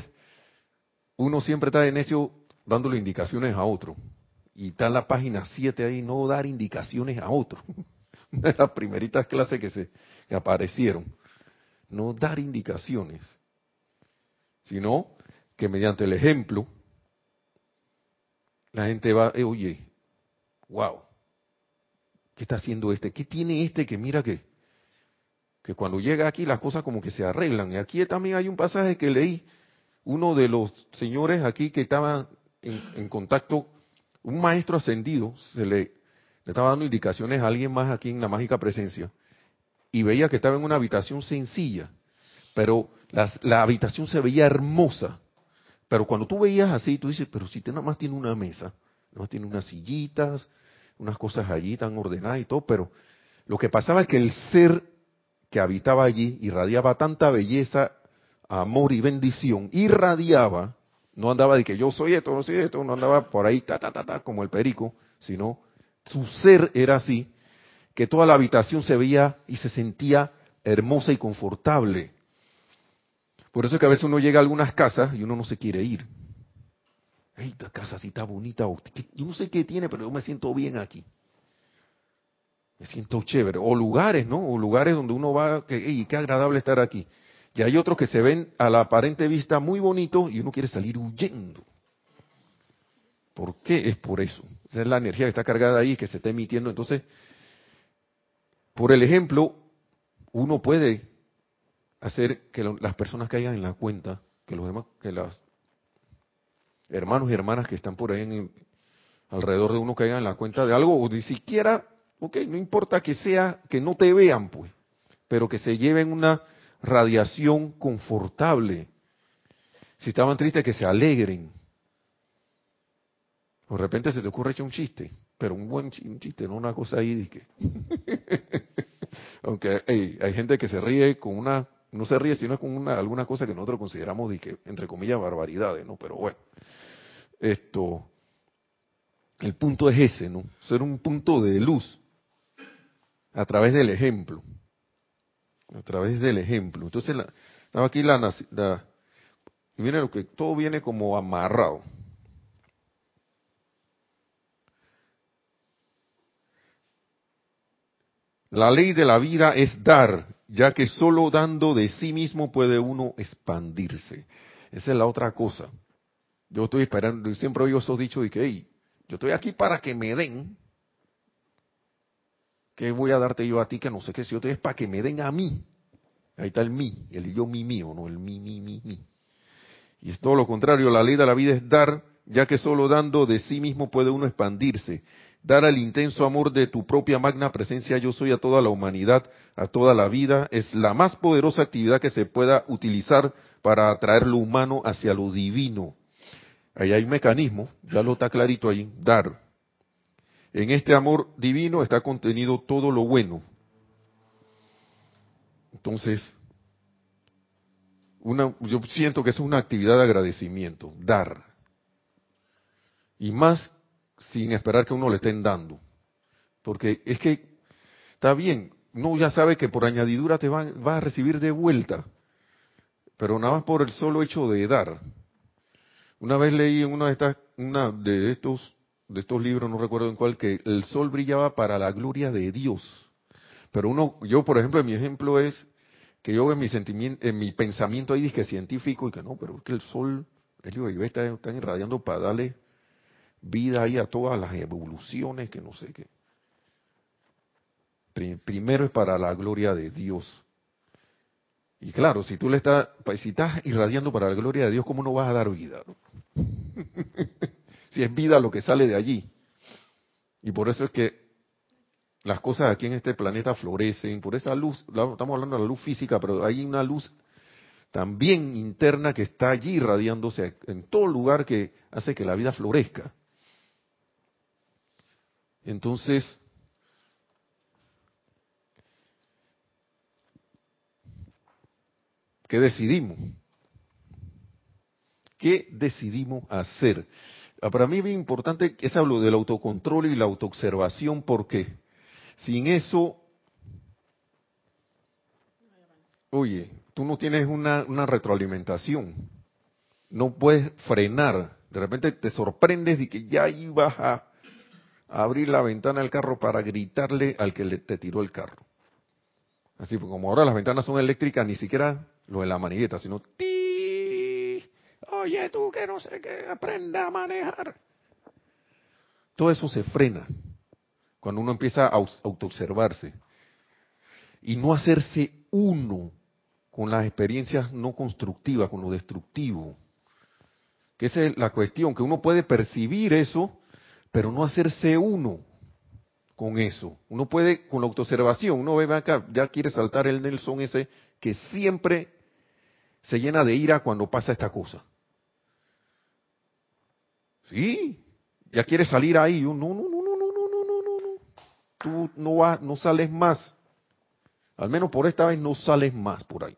uno siempre está en necio dándole indicaciones a otro. Y está en la página 7 ahí, no dar indicaciones a otro. De las primeritas clases que se aparecieron. No dar indicaciones, sino que mediante el ejemplo, la gente va, eh, oye, wow, ¿qué está haciendo este? ¿Qué tiene este que mira que, que cuando llega aquí las cosas como que se arreglan? Y aquí también hay un pasaje que leí, uno de los señores aquí que estaba en, contacto, un maestro ascendido, se le, estaba dando indicaciones a alguien más aquí en la mágica presencia, y veía que estaba en una habitación sencilla, pero la, la habitación se veía hermosa. Pero cuando tú veías así, tú dices, pero si te nada más tiene una mesa, nada más tiene unas sillitas, unas cosas allí tan ordenadas y todo, pero lo que pasaba es que el ser que habitaba allí irradiaba tanta belleza, amor y bendición, irradiaba, no andaba de que yo soy esto, no soy esto, no andaba por ahí ta ta ta ta como el perico, sino su ser era así, que toda la habitación se veía y se sentía hermosa y confortable. Por eso es que a veces uno llega a algunas casas y uno no se quiere ir. Esta casa sí está bonita. Yo no sé qué tiene, pero yo me siento bien aquí. Me siento chévere. O lugares, ¿no? O lugares donde uno va, que, qué agradable estar aquí. Y hay otros que se ven a la aparente vista muy bonitos y uno quiere salir huyendo. ¿Por qué? Es por eso. Esa es la energía que está cargada ahí, que se está emitiendo. Entonces, por el ejemplo, uno puede hacer que las personas caigan en la cuenta, que los demás, que los hermanos y hermanas que están por ahí en, alrededor de uno caigan en la cuenta de algo, o ni siquiera, ok, no importa que sea, que no te vean, pues, pero que se lleven una radiación confortable. Si estaban tristes, que se alegren. De repente se te ocurre echar un chiste pero un buen chiste, no una cosa ahí que... Aunque hay gente que se ríe con una, no se ríe sino con una alguna cosa que nosotros consideramos de que, entre comillas, barbaridades, ¿no? Pero bueno, esto, el punto es ese, ¿no? Ser un punto de luz a través del ejemplo, a través del ejemplo. Entonces, la, estaba aquí la, la, viene lo que todo viene como amarrado. La ley de la vida es dar, ya que solo dando de sí mismo puede uno expandirse. Esa es la otra cosa. Yo estoy esperando, siempre oigo esos dichos de que, yo estoy aquí para que me den. ¿Qué voy a darte yo a ti que no sé qué? Si yo estoy es para que me den a mí. Ahí está el mí, el yo mi mío, no el mí, mí, mí, mí. Y es todo lo contrario, la ley de la vida es dar, ya que solo dando de sí mismo puede uno expandirse dar al intenso amor de tu propia magna presencia yo soy a toda la humanidad, a toda la vida, es la más poderosa actividad que se pueda utilizar para atraer lo humano hacia lo divino. Ahí hay un mecanismo, ya lo está clarito ahí, dar. En este amor divino está contenido todo lo bueno. Entonces, una, yo siento que es una actividad de agradecimiento, dar. Y más sin esperar que uno le estén dando. Porque es que está bien, uno ya sabe que por añadidura te va, a recibir de vuelta, pero nada más por el solo hecho de dar. Una vez leí en una de estas, una de estos, de estos libros, no recuerdo en cuál, que el sol brillaba para la gloria de Dios. Pero uno, yo por ejemplo, mi ejemplo es que yo en mi sentimiento, en mi pensamiento ahí dije científico y que no, pero es que el sol, ellos están, están irradiando para darle vida ahí a todas las evoluciones que no sé qué. Primero es para la gloria de Dios. Y claro, si tú le estás, si estás irradiando para la gloria de Dios, ¿cómo no vas a dar vida? si es vida lo que sale de allí. Y por eso es que las cosas aquí en este planeta florecen, por esa luz, estamos hablando de la luz física, pero hay una luz también interna que está allí irradiándose en todo lugar que hace que la vida florezca. Entonces, ¿qué decidimos? ¿Qué decidimos hacer? Ah, para mí es bien importante es hablo del autocontrol y la autoobservación porque sin eso, oye, tú no tienes una, retroalimentación, no puedes frenar, de repente te sorprendes de que ya ibas a abrir la ventana del carro para gritarle al que te tiró el carro. Así, como ahora las ventanas son eléctricas, ni siquiera lo de la manigueta, sino ti. Oye, tú que no sé qué, aprenda a manejar. Todo eso se frena cuando uno empieza a autoobservarse y no hacerse uno con las experiencias no constructivas, con lo destructivo. Que esa es la cuestión, que uno puede percibir eso, pero no hacerse uno con eso. Uno puede, con la autoobservación, uno ve acá, ya quiere saltar el Nelson ese que siempre se llena de ira cuando pasa esta cosa. Sí, ya quiere salir ahí. no, no, no, no, no, no, no, no, no. Tú no vas, no sales más. Al menos por esta vez no sales más por ahí.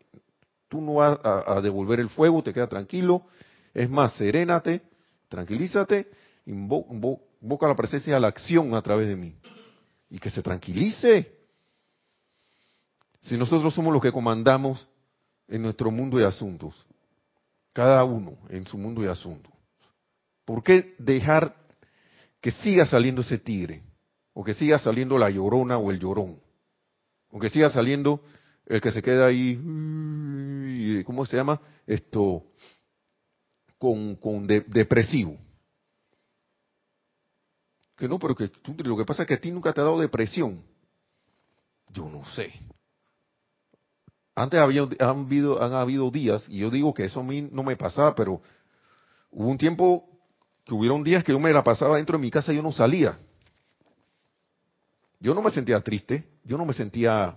Tú no vas a, devolver el fuego, te queda tranquilo. Es más, serénate, tranquilízate, invoca la presencia de la acción a través de mí y que se tranquilice. Si nosotros somos los que comandamos en nuestro mundo de asuntos, cada uno en su mundo de asuntos, ¿por qué dejar que siga saliendo ese tigre? O que siga saliendo la llorona o el llorón. O que siga saliendo el que se queda ahí, ¿cómo se llama? Esto, con, con depresivo. Que no, pero que lo que pasa es que a ti nunca te ha dado depresión. Yo no sé. Antes había, han, habido, han habido días, y yo digo que eso a mí no me pasaba, pero hubo un tiempo que hubieron días que yo me la pasaba dentro de mi casa y yo no salía. Yo no me sentía triste, yo no me sentía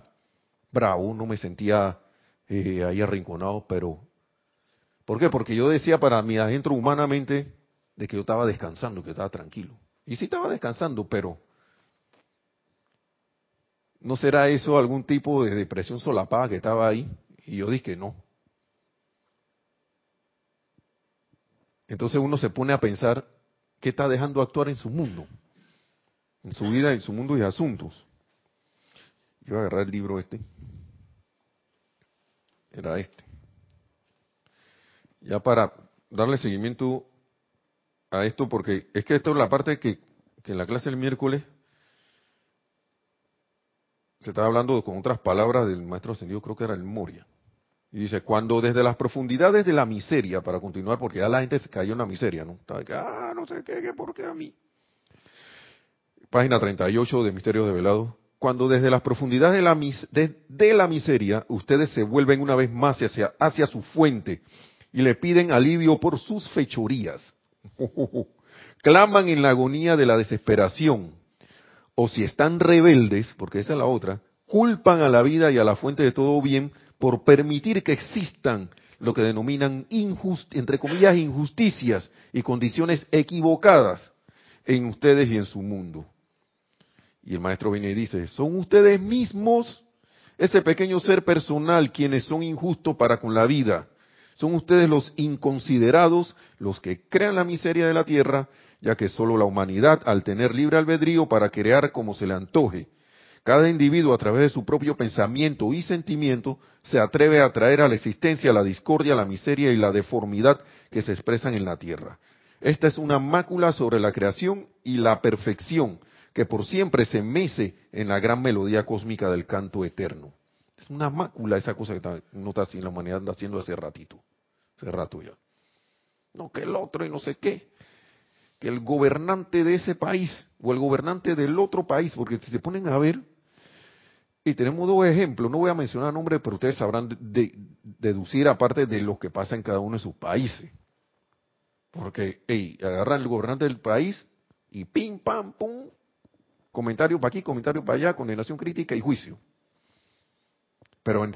bravo, no me sentía eh, ahí arrinconado, pero ¿por qué? Porque yo decía para mí adentro humanamente de que yo estaba descansando, que yo estaba tranquilo. Y sí estaba descansando, pero ¿no será eso algún tipo de depresión solapada que estaba ahí? Y yo dije que no. Entonces uno se pone a pensar qué está dejando actuar en su mundo, en su vida, en su mundo y asuntos. Yo voy a agarrar el libro este. Era este. Ya para darle seguimiento a esto porque es que esto es la parte que, en la clase del miércoles se estaba hablando con otras palabras del maestro ascendido, creo que era el Moria. Y dice, cuando desde las profundidades de la miseria, para continuar, porque ya la gente se cayó en la miseria, ¿no? Que, ah, no sé qué, qué, por qué a mí. Página 38 de Misterios de Velado. Cuando desde las profundidades de la, de la miseria, ustedes se vuelven una vez más hacia su fuente y le piden alivio por sus fechorías claman en la agonía de la desesperación, o si están rebeldes, porque esa es la otra, culpan a la vida y a la fuente de todo bien por permitir que existan lo que denominan entre comillas injusticias y condiciones equivocadas en ustedes y en su mundo. Y el maestro viene y dice, son ustedes mismos, ese pequeño ser personal, quienes son injustos para con la vida, son ustedes los inconsiderados, los que crean la miseria de la tierra, ya que solo la humanidad, al tener libre albedrío para crear como se le antoje, cada individuo a través de su propio pensamiento y sentimiento se atreve a traer a la existencia la discordia, la miseria y la deformidad que se expresan en la tierra. Esta es una mácula sobre la creación y la perfección que por siempre se mece en la gran melodía cósmica del canto eterno. Es una mácula esa cosa que no está así, la humanidad anda haciendo hace ratito, hace rato ya. No, que el otro y no sé qué. El gobernante de ese país o el gobernante del otro país, porque si se ponen a ver, y tenemos dos ejemplos, no voy a mencionar nombres, pero ustedes sabrán deducir aparte de lo que pasa en cada uno de sus países. Porque, hey, agarran el gobernante del país y pim, pam, pum, comentario para aquí, comentario para allá, condenación crítica y juicio. Pero,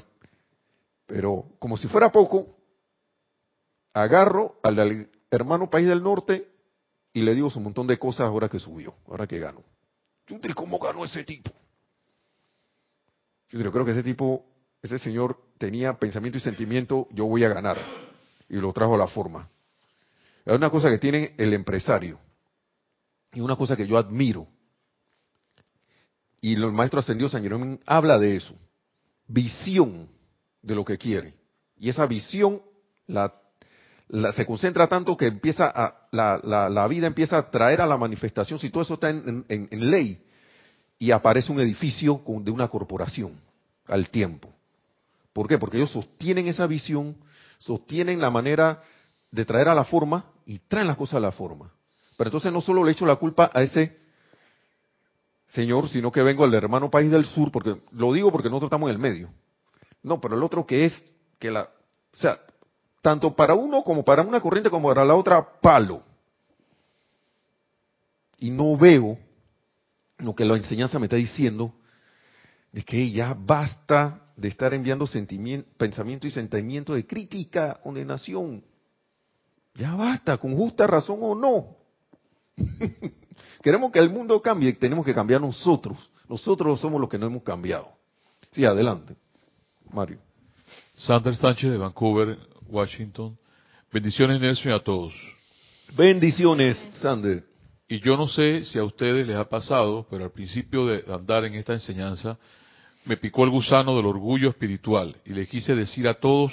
pero como si fuera poco, agarro al, hermano país del norte y le digo un montón de cosas ahora que subió, ahora que ganó. ¿cómo ganó ese tipo? Yo creo que ese tipo, ese señor tenía pensamiento y sentimiento, yo voy a ganar. Y lo trajo a la forma. Hay una cosa que tiene el empresario y una cosa que yo admiro. Y el maestro ascendido San Jerónimo habla de eso. Visión de lo que quiere. Y esa visión la, se concentra tanto que empieza a, la, la, vida empieza a traer a la manifestación, si todo eso está en, ley, y aparece un edificio de una corporación al tiempo. ¿Por qué? Porque ellos sostienen esa visión, sostienen la manera de traer a la forma y traen las cosas a la forma. Pero entonces no solo le echo la culpa a ese señor, sino que vengo al hermano país del sur, porque lo digo porque nosotros estamos en el medio. No, pero el otro que es que la, o sea, tanto para uno como para una corriente como para la otra, palo. Y no veo lo que la enseñanza me está diciendo, de que ya basta de estar enviando pensamiento y sentimiento de crítica, condenación. Ya basta, con justa razón o no. Queremos que el mundo cambie, tenemos que cambiar nosotros. Nosotros somos los que no hemos cambiado. Sí, adelante, Mario. Sander Sánchez de Vancouver, Washington. Bendiciones, Nelson, a todos. Bendiciones, Sander. Y yo no sé si a ustedes les ha pasado, pero al principio de andar en esta enseñanza, me picó el gusano del orgullo espiritual y les quise decir a todos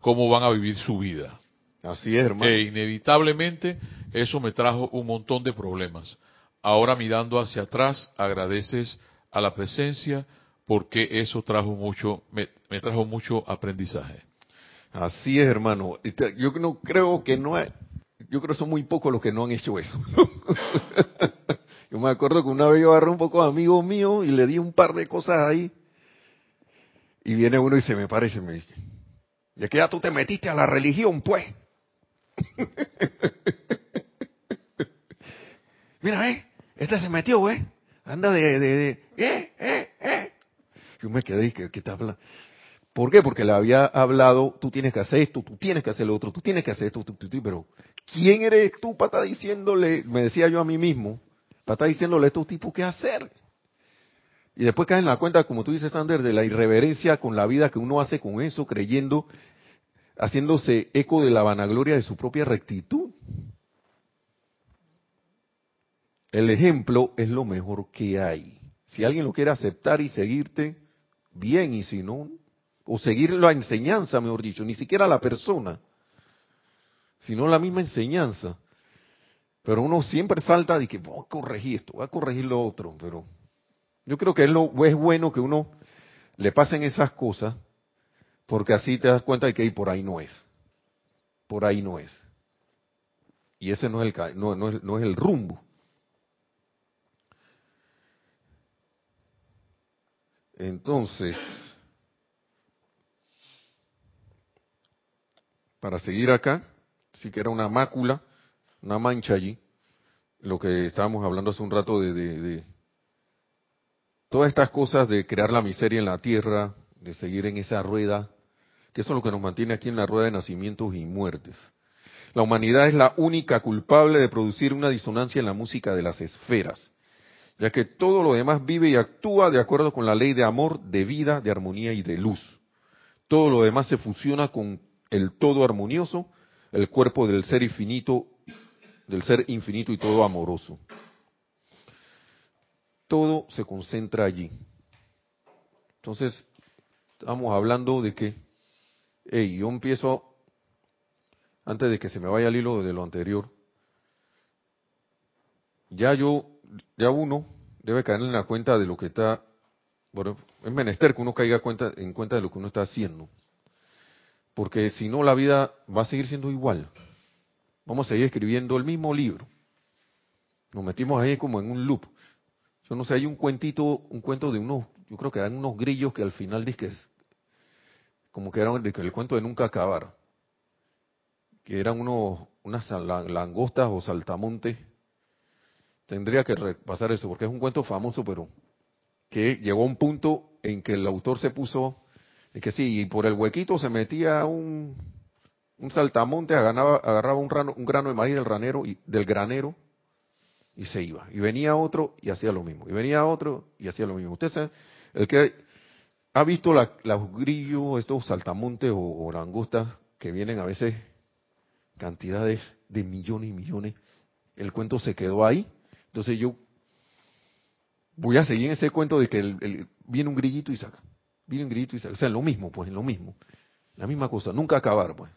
cómo van a vivir su vida. Así es, hermano. E inevitablemente eso me trajo un montón de problemas. Ahora mirando hacia atrás, agradeces a la presencia porque eso trajo mucho, me, trajo mucho aprendizaje. Así es, hermano. Yo no creo que no hay, yo creo que son muy pocos los que no han hecho eso. yo me acuerdo que una vez yo agarré un poco de amigo mío y le di un par de cosas ahí. Y viene uno y se me parece, me dice, ¿de que ya tú te metiste a la religión, pues? Mira, eh, este se metió, eh. Anda de, de, eh, eh, eh. Yo me quedé y que, ¿qué te habla? ¿Por qué? Porque le había hablado, tú tienes que hacer esto, tú tienes que hacer lo otro, tú tienes que hacer esto, tú, pero ¿quién eres tú para estar diciéndole, me decía yo a mí mismo, para estar diciéndole a estos tipos qué hacer? Y después caen en la cuenta, como tú dices, Sander, de la irreverencia con la vida que uno hace con eso, creyendo, haciéndose eco de la vanagloria de su propia rectitud. El ejemplo es lo mejor que hay. Si alguien lo quiere aceptar y seguirte, bien, y si no, o seguir la enseñanza, mejor dicho, ni siquiera la persona, sino la misma enseñanza. Pero uno siempre salta de que voy a corregir esto, voy a corregir lo otro, pero yo creo que es, lo, es bueno que uno le pasen esas cosas, porque así te das cuenta de que por ahí no es. Por ahí no es. Y ese no es el, no, no es, no es el rumbo. Entonces, para seguir acá, sí que era una mácula, una mancha allí, lo que estábamos hablando hace un rato de, todas estas cosas de crear la miseria en la tierra, de seguir en esa rueda, que eso es lo que nos mantiene aquí en la rueda de nacimientos y muertes. La humanidad es la única culpable de producir una disonancia en la música de las esferas, ya que todo lo demás vive y actúa de acuerdo con la ley de amor, de vida, de armonía y de luz. Todo lo demás se fusiona con el todo armonioso, el cuerpo del ser infinito, del ser infinito y todo amoroso. Todo se concentra allí. Entonces, estamos hablando de que, hey, yo empiezo, antes de que se me vaya el hilo de lo anterior, ya yo, ya uno debe caer en la cuenta de lo que está, bueno, es menester que uno caiga cuenta, en cuenta de lo que uno está haciendo porque si no la vida va a seguir siendo igual. Vamos a seguir escribiendo el mismo libro. Nos metimos ahí como en un loop. Yo no sé, hay un cuentito, un cuento de unos, yo creo que eran unos grillos que al final dice como que eran el cuento de nunca acabar. Que eran unos, unas langostas o saltamontes. Tendría que repasar eso, porque es un cuento famoso, pero que llegó a un punto en que el autor se puso es que sí, y por el huequito se metía un, un saltamonte, agarraba, un, grano de maíz del, ranero y, del granero y se iba. Y venía otro y hacía lo mismo. Y venía otro y hacía lo mismo. Usted sabe, el que ha visto los grillos, estos saltamontes o, langostas que vienen a veces cantidades de millones y millones. El cuento se quedó ahí. Entonces yo voy a seguir en ese cuento de que viene un grillito y saca. Viene un grillito y saca. O sea, lo mismo, pues, lo mismo. La misma cosa, nunca acabar, pues.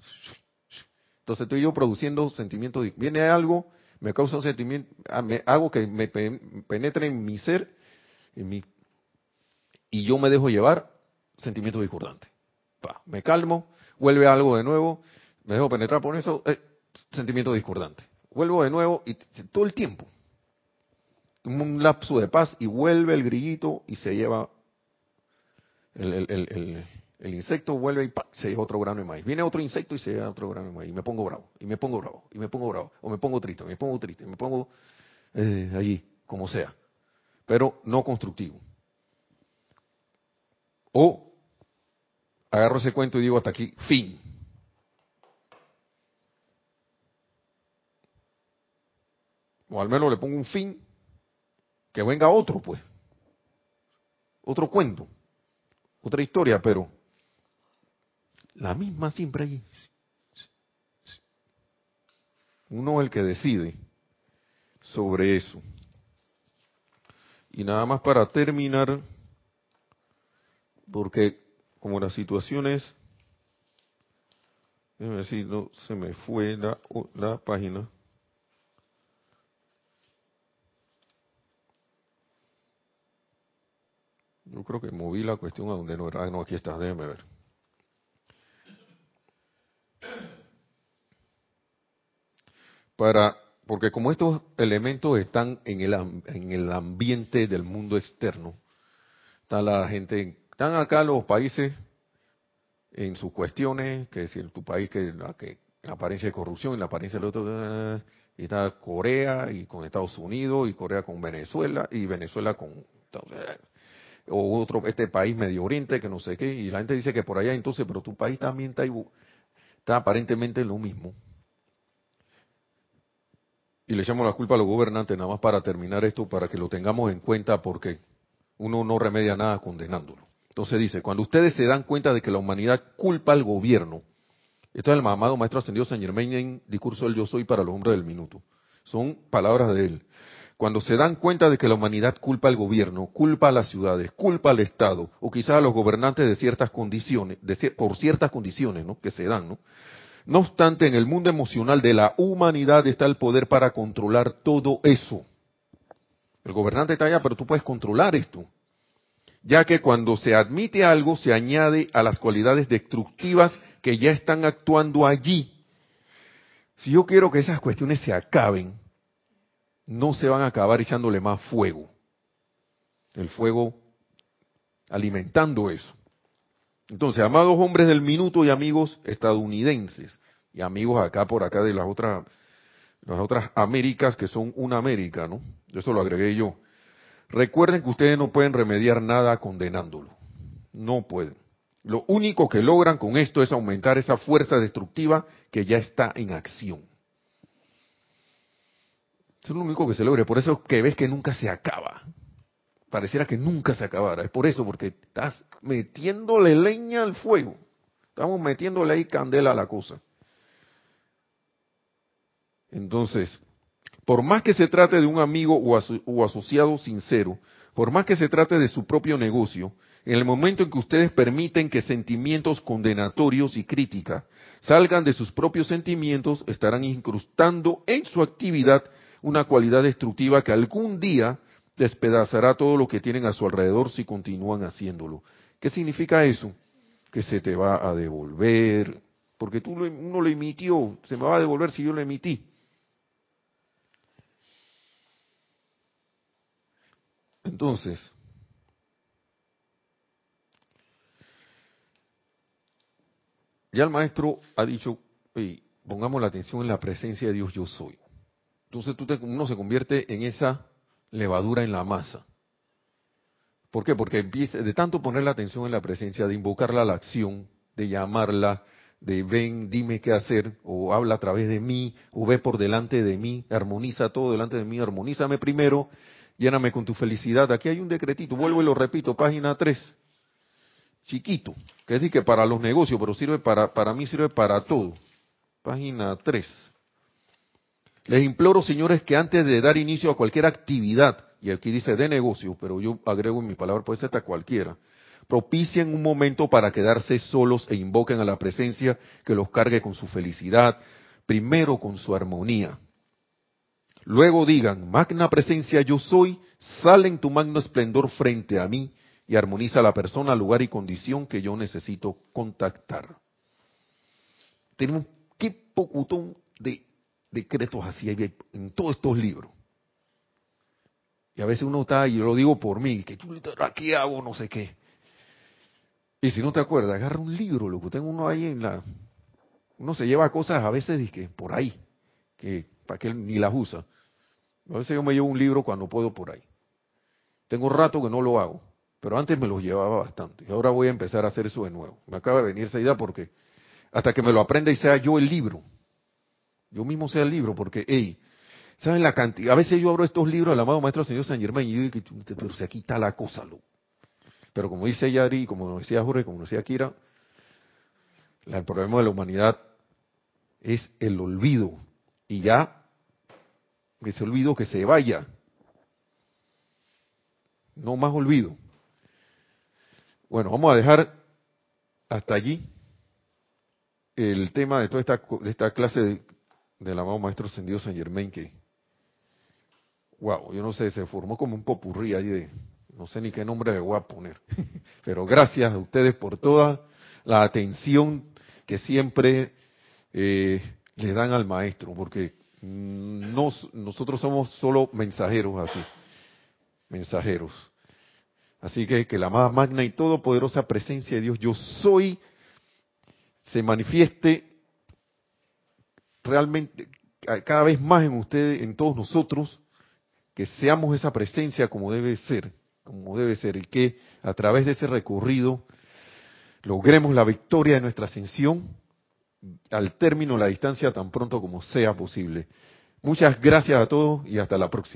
Entonces estoy yo produciendo sentimientos. Viene algo, me causa un sentimiento, ah, me, hago que me penetre en mi ser, en mi, y yo me dejo llevar sentimientos discordantes. me calmo, vuelve algo de nuevo, me dejo penetrar por eso, eh, sentimiento discordante. Vuelvo de nuevo y todo el tiempo. Un lapso de paz y vuelve el grillito y se lleva el, insecto, vuelve y se lleva otro grano de maíz. Viene otro insecto y se lleva otro grano de maíz. Y me pongo bravo, y me pongo bravo, y me pongo bravo, o me pongo triste, me pongo triste, me pongo eh, allí, como sea. Pero no constructivo. O agarro ese cuento y digo hasta aquí, fin. O al menos le pongo un fin, que venga otro, pues. Otro cuento, otra historia, pero la misma siempre allí. Uno es el que decide sobre eso. Y nada más para terminar, porque como las situaciones, déjame ver si no se me fue la, la página. Yo creo que moví la cuestión a donde no era. No, aquí está, déjeme ver. Para, porque como estos elementos están en el, en el ambiente del mundo externo, está la gente están acá los países en sus cuestiones, que si tu país que la, que apariencia de corrupción y la apariencia del otro, y está Corea y con Estados Unidos y Corea con Venezuela y Venezuela con o otro este país Medio Oriente que no sé qué y la gente dice que por allá entonces pero tu país también está, está aparentemente lo mismo y le echamos la culpa a los gobernantes nada más para terminar esto para que lo tengamos en cuenta porque uno no remedia nada condenándolo entonces dice, cuando ustedes se dan cuenta de que la humanidad culpa al gobierno, esto es el amado Maestro Ascendido San Germain en Discurso del Yo Soy para los hombres del minuto. Son palabras de él. Cuando se dan cuenta de que la humanidad culpa al gobierno, culpa a las ciudades, culpa al Estado, o quizás a los gobernantes de ciertas condiciones, por ciertas condiciones ¿no? que se dan, ¿no? No obstante, en el mundo emocional de la humanidad está el poder para controlar todo eso. El gobernante está allá, pero tú puedes controlar esto ya que cuando se admite algo se añade a las cualidades destructivas que ya están actuando allí. Si yo quiero que esas cuestiones se acaben, no se van a acabar echándole más fuego. El fuego alimentando eso. Entonces, amados hombres del minuto y amigos estadounidenses y amigos acá por acá de las otras las otras Américas que son una América, ¿no? Eso lo agregué yo. Recuerden que ustedes no pueden remediar nada condenándolo. No pueden. Lo único que logran con esto es aumentar esa fuerza destructiva que ya está en acción. Eso es lo único que se logra. Por eso que ves que nunca se acaba. Pareciera que nunca se acabara. Es por eso, porque estás metiéndole leña al fuego. Estamos metiéndole ahí candela a la cosa. Entonces, por más que se trate de un amigo o, asociado sincero, por más que se trate de su propio negocio, en el momento en que ustedes permiten que sentimientos condenatorios y crítica salgan de sus propios sentimientos, estarán incrustando en su actividad una cualidad destructiva que algún día despedazará todo lo que tienen a su alrededor si continúan haciéndolo. ¿Qué significa eso? Que se te va a devolver, porque tú uno lo emitió, se me va a devolver si yo lo emití. Entonces, ya el maestro ha dicho, pongamos la atención en la presencia de Dios yo soy. Entonces tú uno se convierte en esa levadura en la masa. ¿Por qué? Porque empieza, de tanto poner la atención en la presencia, de invocarla a la acción, de llamarla, de ven, dime qué hacer, o habla a través de mí, o ve por delante de mí, armoniza todo delante de mí, armonízame primero, lléname con tu felicidad. Aquí hay un decretito, vuelvo y lo repito, página 3, chiquito, que es que para los negocios, pero sirve para, para mí sirve para todo. página 3. Les imploro, señores, que antes de dar inicio a cualquier actividad, y aquí dice de negocio, pero yo agrego en mi palabra, puede ser hasta cualquiera, propicien un momento para quedarse solos e invoquen a la presencia que los cargue con su felicidad, primero con su armonía. Luego digan, magna presencia yo soy, sale en tu magno esplendor frente a mí y armoniza la persona, lugar y condición que yo necesito contactar. Tenemos qué pocutón de decretos así hay en todos estos libros. Y a veces uno está, y yo lo digo por mí, que tú aquí hago no sé qué. Y si no te acuerdas, agarra un libro, lo que tengo uno ahí en la... Uno se lleva cosas a veces que por ahí, que para que él ni las usa. A veces yo me llevo un libro cuando puedo por ahí. Tengo rato que no lo hago, pero antes me lo llevaba bastante. Y ahora voy a empezar a hacer eso de nuevo. Me acaba de venir esa idea porque hasta que me lo aprenda y sea yo el libro. Yo mismo sea el libro, porque, hey, ¿saben la cantidad? A veces yo abro estos libros del amado Maestro Señor San Germán y yo digo, pero se aquí la cosa, loco. Pero como dice Yari, como decía Jorge, como decía Kira, el problema de la humanidad es el olvido. Y ya, ese olvido que se vaya. No más olvido. Bueno, vamos a dejar hasta allí el tema de toda esta, de esta clase de, del amado Maestro Ascendido San Germain que, wow, yo no sé, se formó como un popurrí ahí de, no sé ni qué nombre le voy a poner. Pero gracias a ustedes por toda la atención que siempre eh, le dan al maestro, porque nos, nosotros somos solo mensajeros aquí, mensajeros. Así que que la más magna y todopoderosa presencia de Dios, yo soy, se manifieste realmente cada vez más en ustedes, en todos nosotros, que seamos esa presencia como debe ser, como debe ser, y que a través de ese recorrido logremos la victoria de nuestra ascensión al término de la distancia tan pronto como sea posible. Muchas gracias a todos y hasta la próxima.